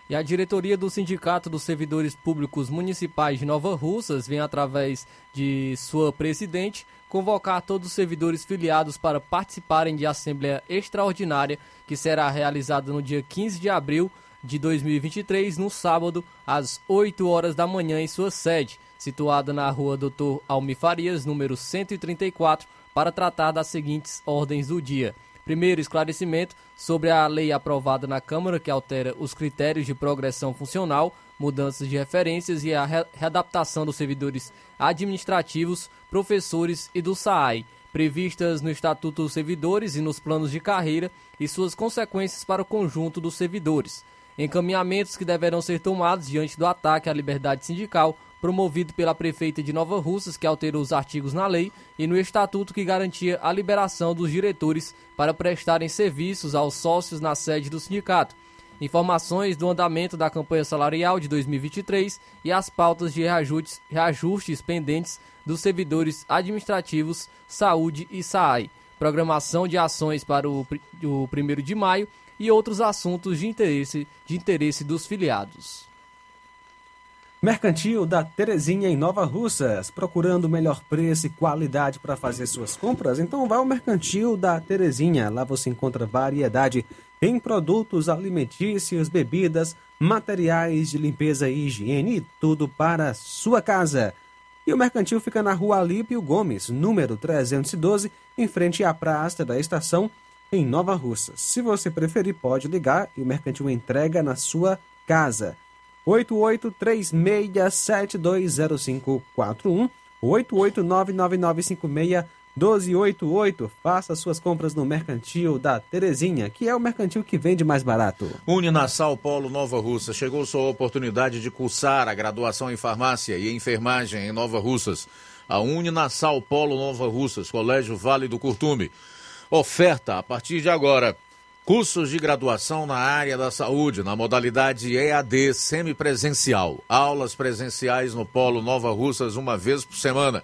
E a diretoria do Sindicato dos Servidores Públicos Municipais de Nova Russas vem, através de sua presidente, convocar todos os servidores filiados para participarem de Assembleia Extraordinária, que será realizada no dia 15 de abril de 2023, no sábado, às 8 horas da manhã, em sua sede, situada na rua Doutor Almi Farias, número 134, para tratar das seguintes ordens do dia. Primeiro, esclarecimento sobre a lei aprovada na Câmara que altera os critérios de progressão funcional, mudanças de referências e a re readaptação dos servidores administrativos, professores e do SAAI, previstas no Estatuto dos Servidores e nos planos de carreira e suas consequências para o conjunto dos servidores. Encaminhamentos que deverão ser tomados diante do ataque à liberdade sindical promovido pela prefeita de Nova Russas, que alterou os artigos na lei, e no estatuto que garantia a liberação dos diretores para prestarem serviços aos sócios na sede do sindicato. Informações do andamento da campanha salarial de 2023 e as pautas de reajustes, reajustes pendentes dos servidores administrativos, saúde e SAAI. Programação de ações para o, o 1 de maio e outros assuntos de interesse, de interesse dos filiados. Mercantil da Terezinha em Nova Russas, procurando o melhor preço e qualidade para fazer suas compras? Então vá ao Mercantil da Terezinha. Lá você encontra variedade em produtos alimentícios, bebidas, materiais de limpeza e higiene tudo para sua casa. E o Mercantil fica na rua Alípio Gomes, número 312, em frente à praça da estação, em Nova Russas. Se você preferir, pode ligar e o Mercantil entrega na sua casa. 8836720541 88999561288. Faça suas compras no Mercantil da Terezinha, que é o mercantil que vende mais barato. Uninassal Polo Nova Russa. Chegou sua oportunidade de cursar a graduação em farmácia e enfermagem em Nova Russas. A Uninassal Polo Nova Russas, Colégio Vale do Curtume. Oferta a partir de agora. Cursos de graduação na área da saúde, na modalidade EAD semipresencial. Aulas presenciais no Polo Nova Russas uma vez por semana.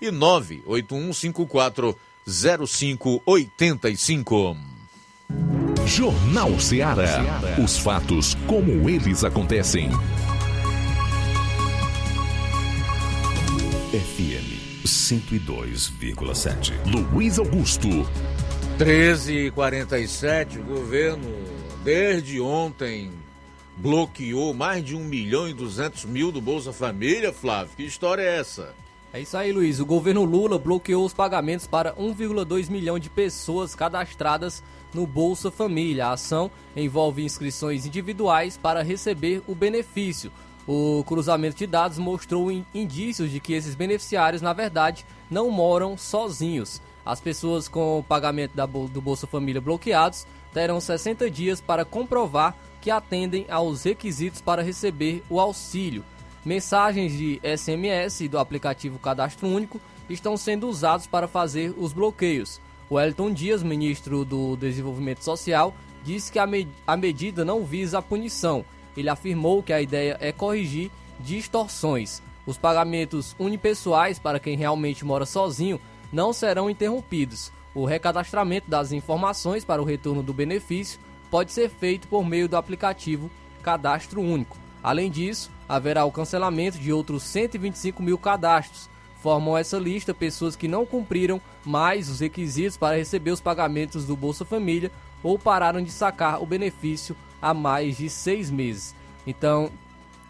e 981540585. Jornal Ceará. Os fatos como eles acontecem. FM 102,7. Luiz Augusto. 13h47, o governo, desde ontem, bloqueou mais de 1 milhão e 200 mil do Bolsa Família, Flávio. Que história é essa? É isso aí, Luiz. O governo Lula bloqueou os pagamentos para 1,2 milhão de pessoas cadastradas no Bolsa Família. A ação envolve inscrições individuais para receber o benefício. O cruzamento de dados mostrou indícios de que esses beneficiários, na verdade, não moram sozinhos. As pessoas com o pagamento do Bolsa Família bloqueados terão 60 dias para comprovar que atendem aos requisitos para receber o auxílio. Mensagens de SMS do aplicativo Cadastro Único estão sendo usados para fazer os bloqueios. O Elton Dias, ministro do Desenvolvimento Social, disse que a, a medida não visa a punição. Ele afirmou que a ideia é corrigir distorções. Os pagamentos unipessoais para quem realmente mora sozinho não serão interrompidos. O recadastramento das informações para o retorno do benefício pode ser feito por meio do aplicativo Cadastro Único. Além disso, haverá o cancelamento de outros 125 mil cadastros. Formam essa lista pessoas que não cumpriram mais os requisitos para receber os pagamentos do Bolsa Família ou pararam de sacar o benefício há mais de seis meses. Então,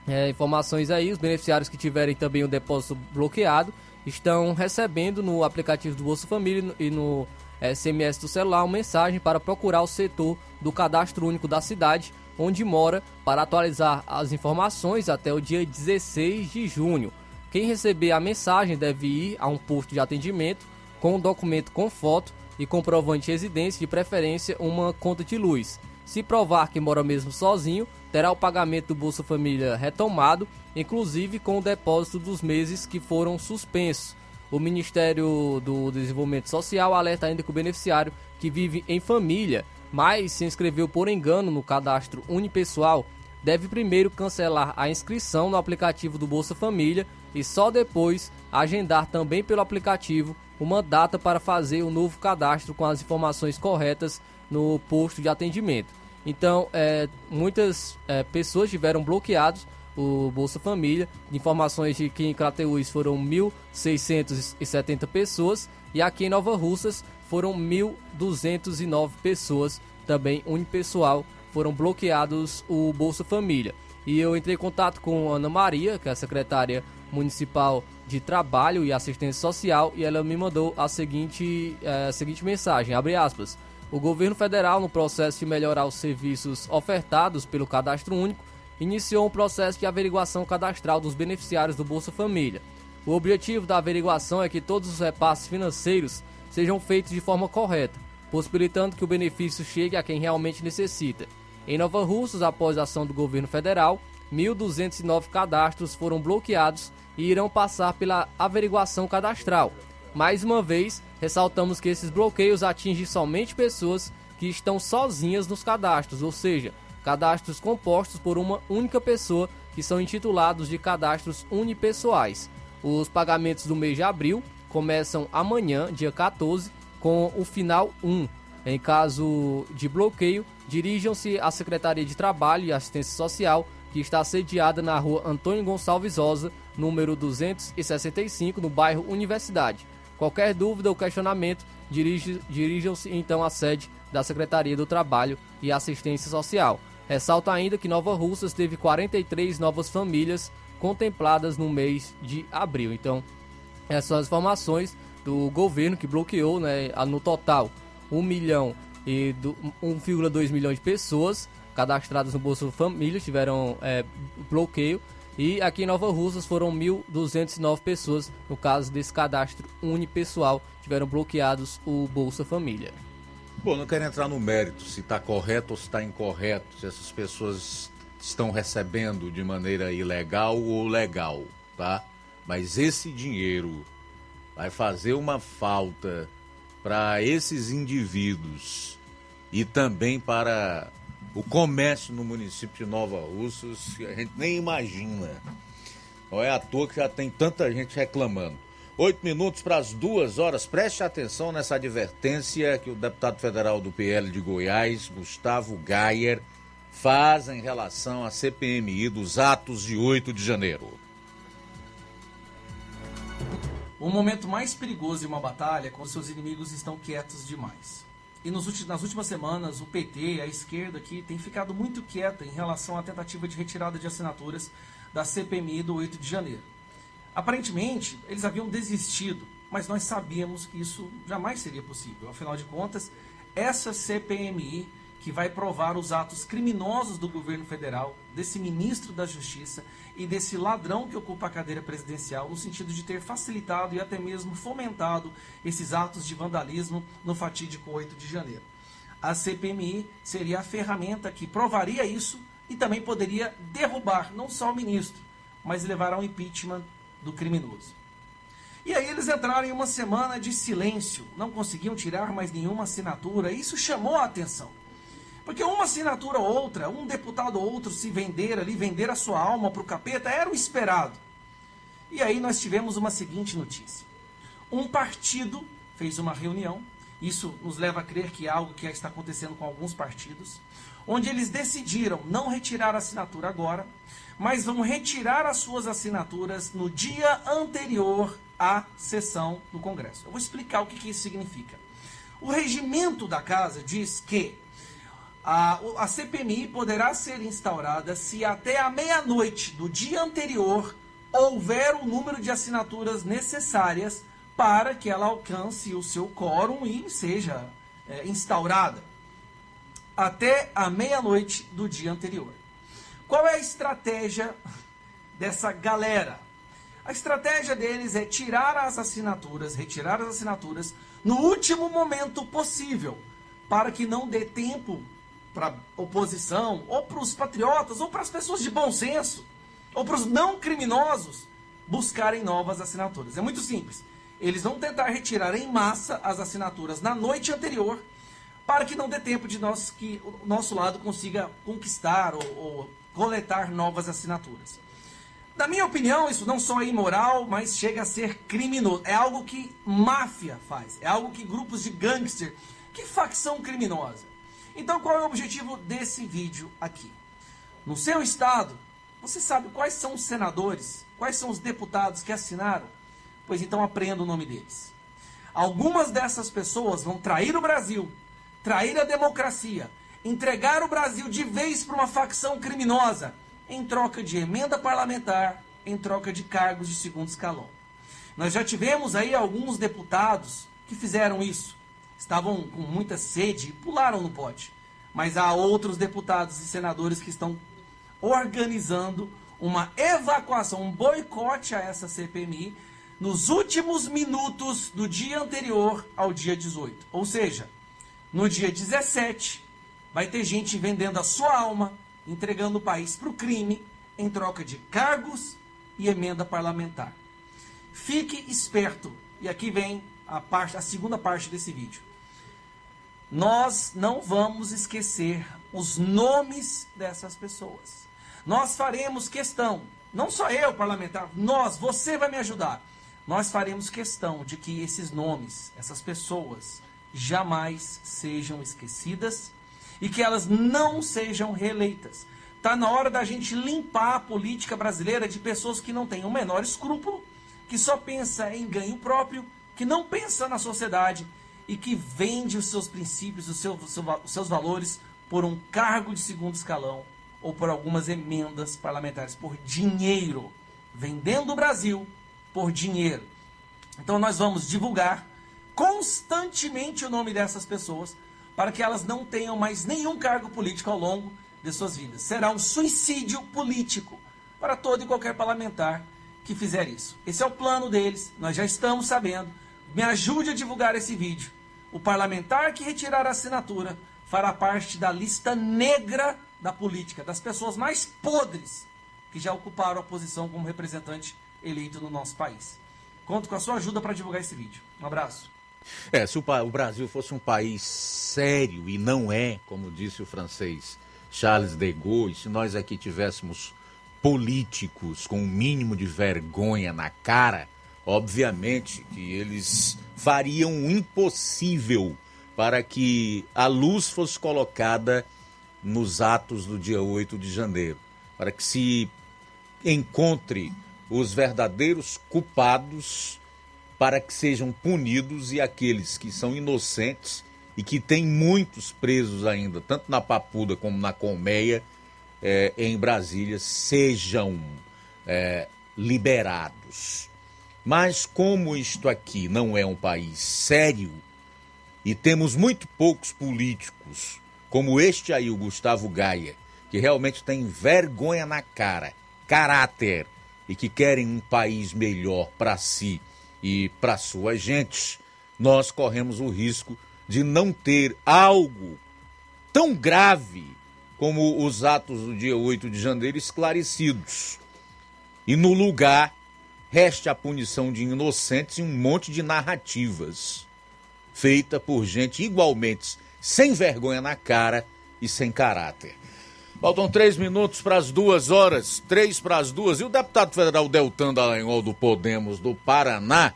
é, informações aí, os beneficiários que tiverem também o depósito bloqueado estão recebendo no aplicativo do Bolsa Família e no SMS do celular uma mensagem para procurar o setor do cadastro único da cidade onde mora para atualizar as informações até o dia 16 de junho. Quem receber a mensagem deve ir a um posto de atendimento com um documento com foto e comprovante de residência, de preferência uma conta de luz. Se provar que mora mesmo sozinho, terá o pagamento do Bolsa Família retomado, inclusive com o depósito dos meses que foram suspensos. O Ministério do Desenvolvimento Social alerta ainda que o beneficiário que vive em família, mas se inscreveu por engano no cadastro unipessoal, deve primeiro cancelar a inscrição no aplicativo do Bolsa Família e só depois agendar também pelo aplicativo uma data para fazer o novo cadastro com as informações corretas no posto de atendimento. Então, é, muitas é, pessoas tiveram bloqueados o Bolsa Família. Informações de que em Crateús foram 1.670 pessoas e aqui em Nova Russas foram 1.209 pessoas, também unipessoal, foram bloqueados o Bolsa Família. E eu entrei em contato com Ana Maria, que é a secretária municipal de Trabalho e Assistência Social, e ela me mandou a seguinte, é, a seguinte mensagem, abre aspas, o governo federal, no processo de melhorar os serviços ofertados pelo Cadastro Único, iniciou um processo de averiguação cadastral dos beneficiários do Bolsa Família. O objetivo da averiguação é que todos os repasses financeiros sejam feitos de forma correta, possibilitando que o benefício chegue a quem realmente necessita. Em Nova Russas, após a ação do governo federal, 1.209 cadastros foram bloqueados e irão passar pela averiguação cadastral. Mais uma vez, ressaltamos que esses bloqueios atingem somente pessoas que estão sozinhas nos cadastros, ou seja, cadastros compostos por uma única pessoa que são intitulados de cadastros unipessoais. Os pagamentos do mês de abril começam amanhã, dia 14, com o final 1. Em caso de bloqueio, dirijam-se à Secretaria de Trabalho e Assistência Social, que está sediada na rua Antônio Gonçalves Rosa, número 265, no bairro Universidade. Qualquer dúvida ou questionamento, dirijam-se então à sede da Secretaria do Trabalho e Assistência Social. Ressalta ainda que Nova Russas teve 43 novas famílias contempladas no mês de abril. Então, essas informações do governo que bloqueou, né, no total, 1 milhão e 1,2 milhões de pessoas cadastradas no Bolsa Família tiveram é, bloqueio e aqui em Nova Russas foram 1.209 pessoas, no caso desse cadastro unipessoal, tiveram bloqueados o Bolsa Família. Bom, não quero entrar no mérito se está correto ou se está incorreto, se essas pessoas estão recebendo de maneira ilegal ou legal, tá? Mas esse dinheiro vai fazer uma falta para esses indivíduos e também para o comércio no município de Nova Russas que a gente nem imagina. Não é à toa que já tem tanta gente reclamando. Oito minutos para as duas horas. Preste atenção nessa advertência que o deputado federal do PL de Goiás, Gustavo Gayer, faz em relação à CPMI dos atos de 8 de janeiro. O momento mais perigoso de uma batalha é quando seus inimigos estão quietos demais. E nos, nas últimas semanas, o PT, a esquerda aqui, tem ficado muito quieta em relação à tentativa de retirada de assinaturas da CPMI do 8 de janeiro. Aparentemente, eles haviam desistido, mas nós sabíamos que isso jamais seria possível. Afinal de contas, essa CPMI que vai provar os atos criminosos do governo federal, desse ministro da Justiça e desse ladrão que ocupa a cadeira presidencial, no sentido de ter facilitado e até mesmo fomentado esses atos de vandalismo no fatídico 8 de janeiro. A CPMI seria a ferramenta que provaria isso e também poderia derrubar não só o ministro, mas levar ao impeachment do criminoso. E aí eles entraram em uma semana de silêncio, não conseguiam tirar mais nenhuma assinatura, isso chamou a atenção. Porque uma assinatura ou outra, um deputado ou outro se vender ali, vender a sua alma para o capeta, era o esperado. E aí nós tivemos uma seguinte notícia. Um partido fez uma reunião, isso nos leva a crer que é algo que está acontecendo com alguns partidos, onde eles decidiram não retirar a assinatura agora, mas vão retirar as suas assinaturas no dia anterior à sessão do Congresso. Eu vou explicar o que, que isso significa. O regimento da casa diz que a, a CPMI poderá ser instaurada se até a meia-noite do dia anterior houver o número de assinaturas necessárias para que ela alcance o seu quórum e seja é, instaurada até a meia-noite do dia anterior. Qual é a estratégia dessa galera? A estratégia deles é tirar as assinaturas, retirar as assinaturas no último momento possível, para que não dê tempo para oposição, ou para os patriotas, ou para as pessoas de bom senso, ou para os não criminosos buscarem novas assinaturas. É muito simples. Eles vão tentar retirar em massa as assinaturas na noite anterior, para que não dê tempo de nós que o nosso lado consiga conquistar ou, ou coletar novas assinaturas. Na minha opinião, isso não só é imoral, mas chega a ser criminoso. É algo que máfia faz, é algo que grupos de gangster, que facção criminosa. Então, qual é o objetivo desse vídeo aqui? No seu estado, você sabe quais são os senadores, quais são os deputados que assinaram? Pois então aprenda o nome deles. Algumas dessas pessoas vão trair o Brasil, trair a democracia, entregar o Brasil de vez para uma facção criminosa, em troca de emenda parlamentar, em troca de cargos de segundo escalão. Nós já tivemos aí alguns deputados que fizeram isso estavam com muita sede e pularam no pote. Mas há outros deputados e senadores que estão organizando uma evacuação, um boicote a essa CPMI nos últimos minutos do dia anterior ao dia 18. Ou seja, no dia 17, vai ter gente vendendo a sua alma, entregando o país para o crime, em troca de cargos e emenda parlamentar. Fique esperto. E aqui vem a, parte, a segunda parte desse vídeo. Nós não vamos esquecer os nomes dessas pessoas. Nós faremos questão, não só eu, parlamentar, nós, você vai me ajudar. Nós faremos questão de que esses nomes, essas pessoas, jamais sejam esquecidas e que elas não sejam reeleitas. Está na hora da gente limpar a política brasileira de pessoas que não têm o menor escrúpulo, que só pensa em ganho próprio, que não pensa na sociedade e que vende os seus princípios, os seus, os seus valores por um cargo de segundo escalão ou por algumas emendas parlamentares, por dinheiro. Vendendo o Brasil por dinheiro. Então nós vamos divulgar constantemente o nome dessas pessoas para que elas não tenham mais nenhum cargo político ao longo de suas vidas. Será um suicídio político para todo e qualquer parlamentar que fizer isso. Esse é o plano deles, nós já estamos sabendo. Me ajude a divulgar esse vídeo. O parlamentar que retirar a assinatura fará parte da lista negra da política, das pessoas mais podres que já ocuparam a posição como representante eleito no nosso país. Conto com a sua ajuda para divulgar esse vídeo. Um abraço. É, se o, o, Brasil fosse um país sério, e não é, como disse o francês Charles de Gaulle, se nós aqui tivéssemos políticos com o um mínimo de vergonha na cara, obviamente que eles fariam o impossível para que a luz fosse colocada nos atos do dia 8 de janeiro, para que se encontre os verdadeiros culpados para que sejam punidos e aqueles que são inocentes e que têm muitos presos ainda, tanto na Papuda como na Colmeia, é, em Brasília, sejam é, liberados. Mas como isto aqui não é um país sério e temos muito poucos políticos, como este aí, o Gustavo Gaia, que realmente tem vergonha na cara, caráter e que querem um país melhor para si e para sua gente, nós corremos o risco de não ter algo tão grave como os atos do dia 8 de janeiro esclarecidos. E no lugar reste a punição de inocentes e um monte de narrativas feita por gente igualmente sem vergonha na cara e sem caráter. Faltam três minutos para as duas horas, três para as duas. E o deputado federal Deltan Dallagnol do Podemos do Paraná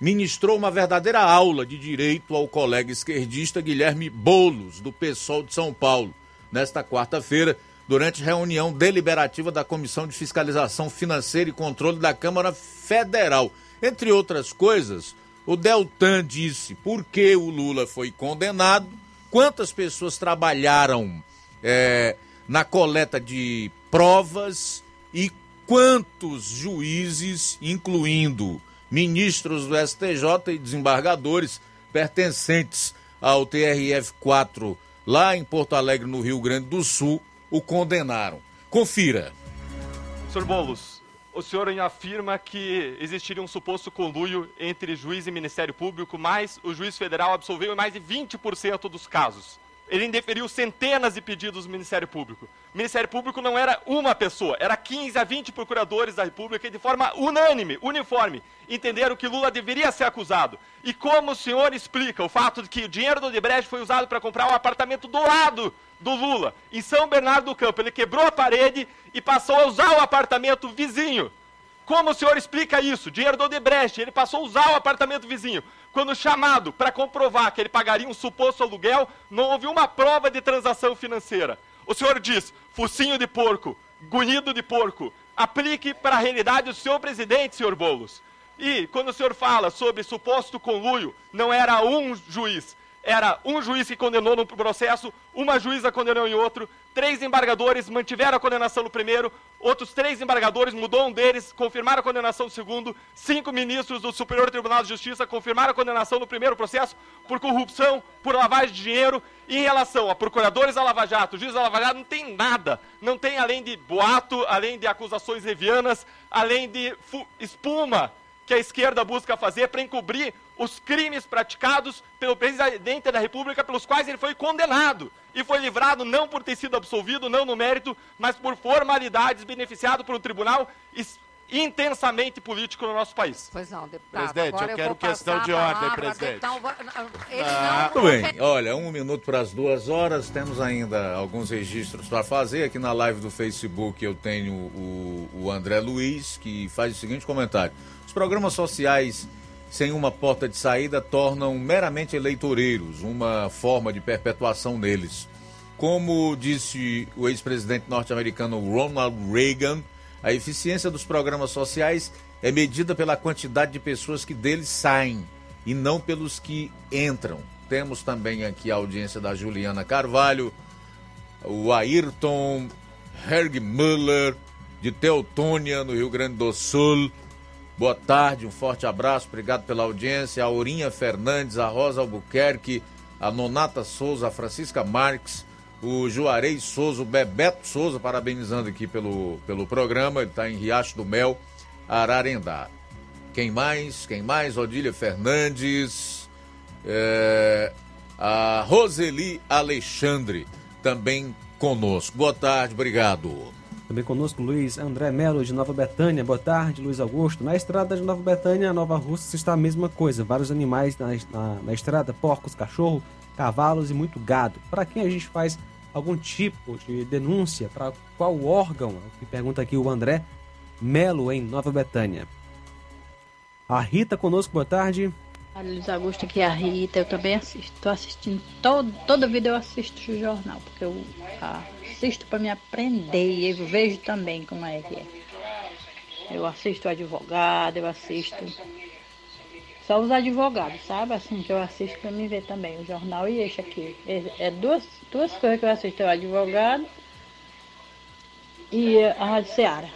ministrou uma verdadeira aula de direito ao colega esquerdista Guilherme Bolos, do PSOL de São Paulo, nesta quarta-feira, durante reunião deliberativa da Comissão de Fiscalização Financeira e Controle da Câmara Federal. Entre outras coisas, o Deltan disse por que o Lula foi condenado, quantas pessoas trabalharam. É, na coleta de provas e quantos juízes, incluindo ministros do STJ e desembargadores pertencentes ao TRF-4 lá em Porto Alegre, no Rio Grande do Sul, o condenaram. Confira. Sr. Boulos, o senhor afirma que existiria um suposto conluio entre juiz e Ministério Público, mas o juiz federal absolveu em mais de 20% dos casos ele indeferiu centenas de pedidos do Ministério Público. O Ministério Público não era uma pessoa, era 15 a 20 procuradores da República e de forma unânime, uniforme, entenderam que Lula deveria ser acusado. E como o senhor explica o fato de que o dinheiro do Odebrecht foi usado para comprar um apartamento do lado do Lula, em São Bernardo do Campo? Ele quebrou a parede e passou a usar o apartamento vizinho. Como o senhor explica isso? Dinheiro do Odebrecht, ele passou a usar o apartamento vizinho. Quando chamado para comprovar que ele pagaria um suposto aluguel, não houve uma prova de transação financeira. O senhor diz, focinho de porco, gunido de porco, aplique para a realidade do senhor presidente, senhor Boulos. E quando o senhor fala sobre suposto conluio, não era um juiz, era um juiz que condenou no processo, uma juíza condenou em outro, três embargadores mantiveram a condenação no primeiro, outros três embargadores mudou um deles, confirmaram a condenação no segundo, cinco ministros do Superior Tribunal de Justiça confirmaram a condenação no primeiro processo por corrupção, por lavagem de dinheiro. Em relação a procuradores da Lava Jato, juiz da Lava Jato, não tem nada. Não tem além de boato, além de acusações levianas, além de espuma que a esquerda busca fazer para encobrir os crimes praticados pelo presidente da República pelos quais ele foi condenado e foi livrado não por ter sido absolvido, não no mérito, mas por formalidades, beneficiado por um tribunal intensamente político no nosso país. Pois não, deputado. Presidente, Agora eu quero vou questão de ordem, presidente. Então, ele Ah, não... Tudo bem. Olha, um minuto para as duas horas. Temos ainda alguns registros para fazer. Aqui na live do Facebook eu tenho o, o André Luiz, que faz o seguinte comentário: Os programas sociais sem uma porta de saída tornam meramente eleitoreiros, uma forma de perpetuação neles. Como disse o ex-presidente norte-americano Ronald Reagan, a eficiência dos programas sociais é medida pela quantidade de pessoas que deles saem e não pelos que entram. Temos também aqui a audiência da Juliana Carvalho, o Ayrton Herg Müller, de Teutônia, no Rio Grande do Sul. Boa tarde, um forte abraço, obrigado pela audiência. A Aurinha Fernandes, a Rosa Albuquerque, a Nonata Souza, a Francisca Marques, o Juarez Souza, o Bebeto Souza, parabenizando aqui pelo, pelo programa, ele está em Riacho do Mel, Ararendá. Quem mais? Quem mais? Odília Fernandes, é, a Roseli Alexandre, também conosco. Boa tarde, obrigado. Também conosco Luiz André Melo de Nova Betânia. Boa tarde, Luiz Augusto. Na estrada de Nova Betânia, Nova Rússia, está a mesma coisa. Vários animais na, na, na estrada, porcos, cachorro, cavalos e muito gado. Para quem a gente faz algum tipo de denúncia? Para qual órgão? É que pergunta aqui o André Melo, em Nova Betânia. A Rita conosco, boa tarde. Luiz Augusto, aqui é a Rita, eu também. Estou assistindo, todo, toda vida eu assisto o jornal, porque eu assisto para me aprender e eu vejo também como é que é. Eu assisto advogado, eu assisto só os advogados, sabe? Assim que eu assisto para me ver também, o jornal e este aqui. É, é duas, duas coisas que eu assisto, é o advogado e a Rádio Seara.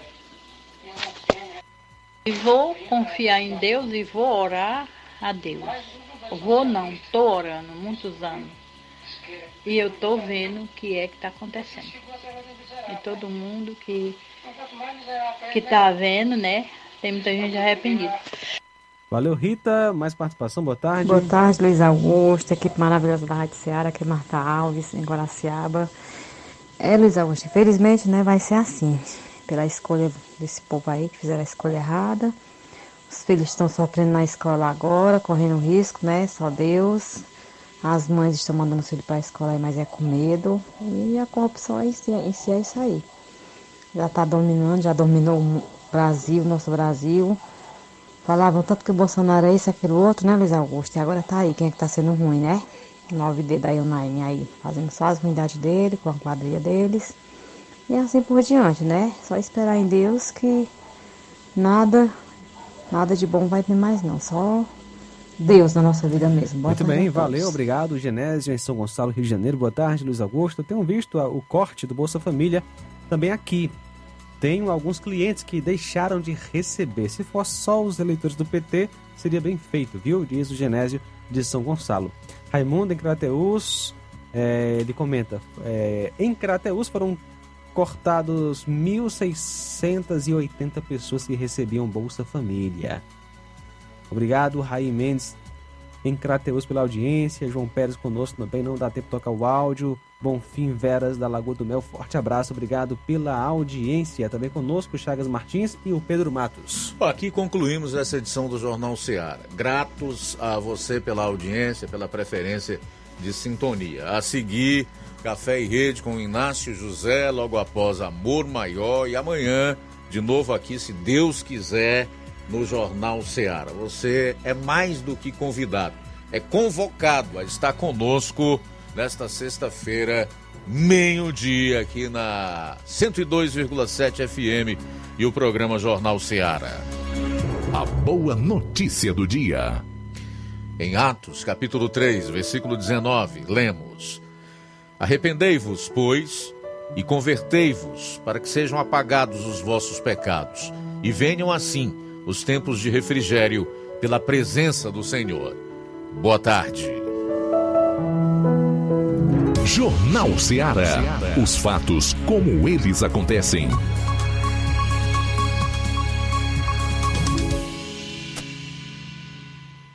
E vou confiar em Deus e vou orar a Deus. Vou não, tô orando muitos anos. E eu tô vendo o que é que está acontecendo. E todo mundo que, que tá vendo, né? Tem muita gente arrependida. Valeu, Rita. Mais participação, boa tarde. Boa tarde, Luiz Augusto, equipe maravilhosa da Rádio Ceará, aqui é Marta Alves, em Guaraciaba. É, Luiz Augusto, infelizmente, né, vai ser assim. Pela escolha desse povo aí que fizeram a escolha errada. Os filhos estão sofrendo na escola agora, correndo risco, né? Só Deus. As mães estão mandando os filhos para a escola mas é com medo. E a corrupção em si, em si é isso aí. Já está dominando, já dominou o Brasil, nosso Brasil. Falavam tanto que o Bolsonaro é isso, aquilo outro, né, Luiz Augusto? E agora tá aí, quem é que tá sendo ruim, né? 9D da Unaime aí, fazendo só as ruindades dele, com a quadrilha deles. E assim por diante, né? Só esperar em Deus que nada, nada de bom vai ter mais não. Só Deus na nossa vida mesmo. Boa Muito bem, valeu, obrigado. Genésio em São Gonçalo, Rio de Janeiro. Boa tarde, Luiz Augusto. Tenho visto o corte do Bolsa Família também aqui. Tenho alguns clientes que deixaram de receber. Se fosse só os eleitores do PT, seria bem feito, viu? Diz o Genésio de São Gonçalo. Raimundo em Crateus, é, ele comenta: é, em Crateus foram cortados 1.680 pessoas que recebiam Bolsa Família. Obrigado, Raí Mendes em Crateus pela audiência. João Pérez conosco também, não dá tempo de tocar o áudio. Bonfim Veras da Lagoa do Mel, forte abraço, obrigado pela audiência. Também conosco Chagas Martins e o Pedro Matos. Aqui concluímos essa edição do Jornal Seara. Gratos a você pela audiência, pela preferência de sintonia. A seguir, Café e Rede com Inácio José, logo após Amor Maior. E amanhã, de novo aqui, se Deus quiser, no Jornal Seara. Você é mais do que convidado, é convocado a estar conosco nesta sexta-feira, meio-dia, aqui na 102,7 FM e o programa Jornal Seara. A boa notícia do dia. Em Atos, capítulo 3, versículo 19, lemos: Arrependei-vos, pois, e convertei-vos, para que sejam apagados os vossos pecados, e venham assim os tempos de refrigério pela presença do Senhor. Boa tarde. Jornal Seara. Os fatos como eles acontecem.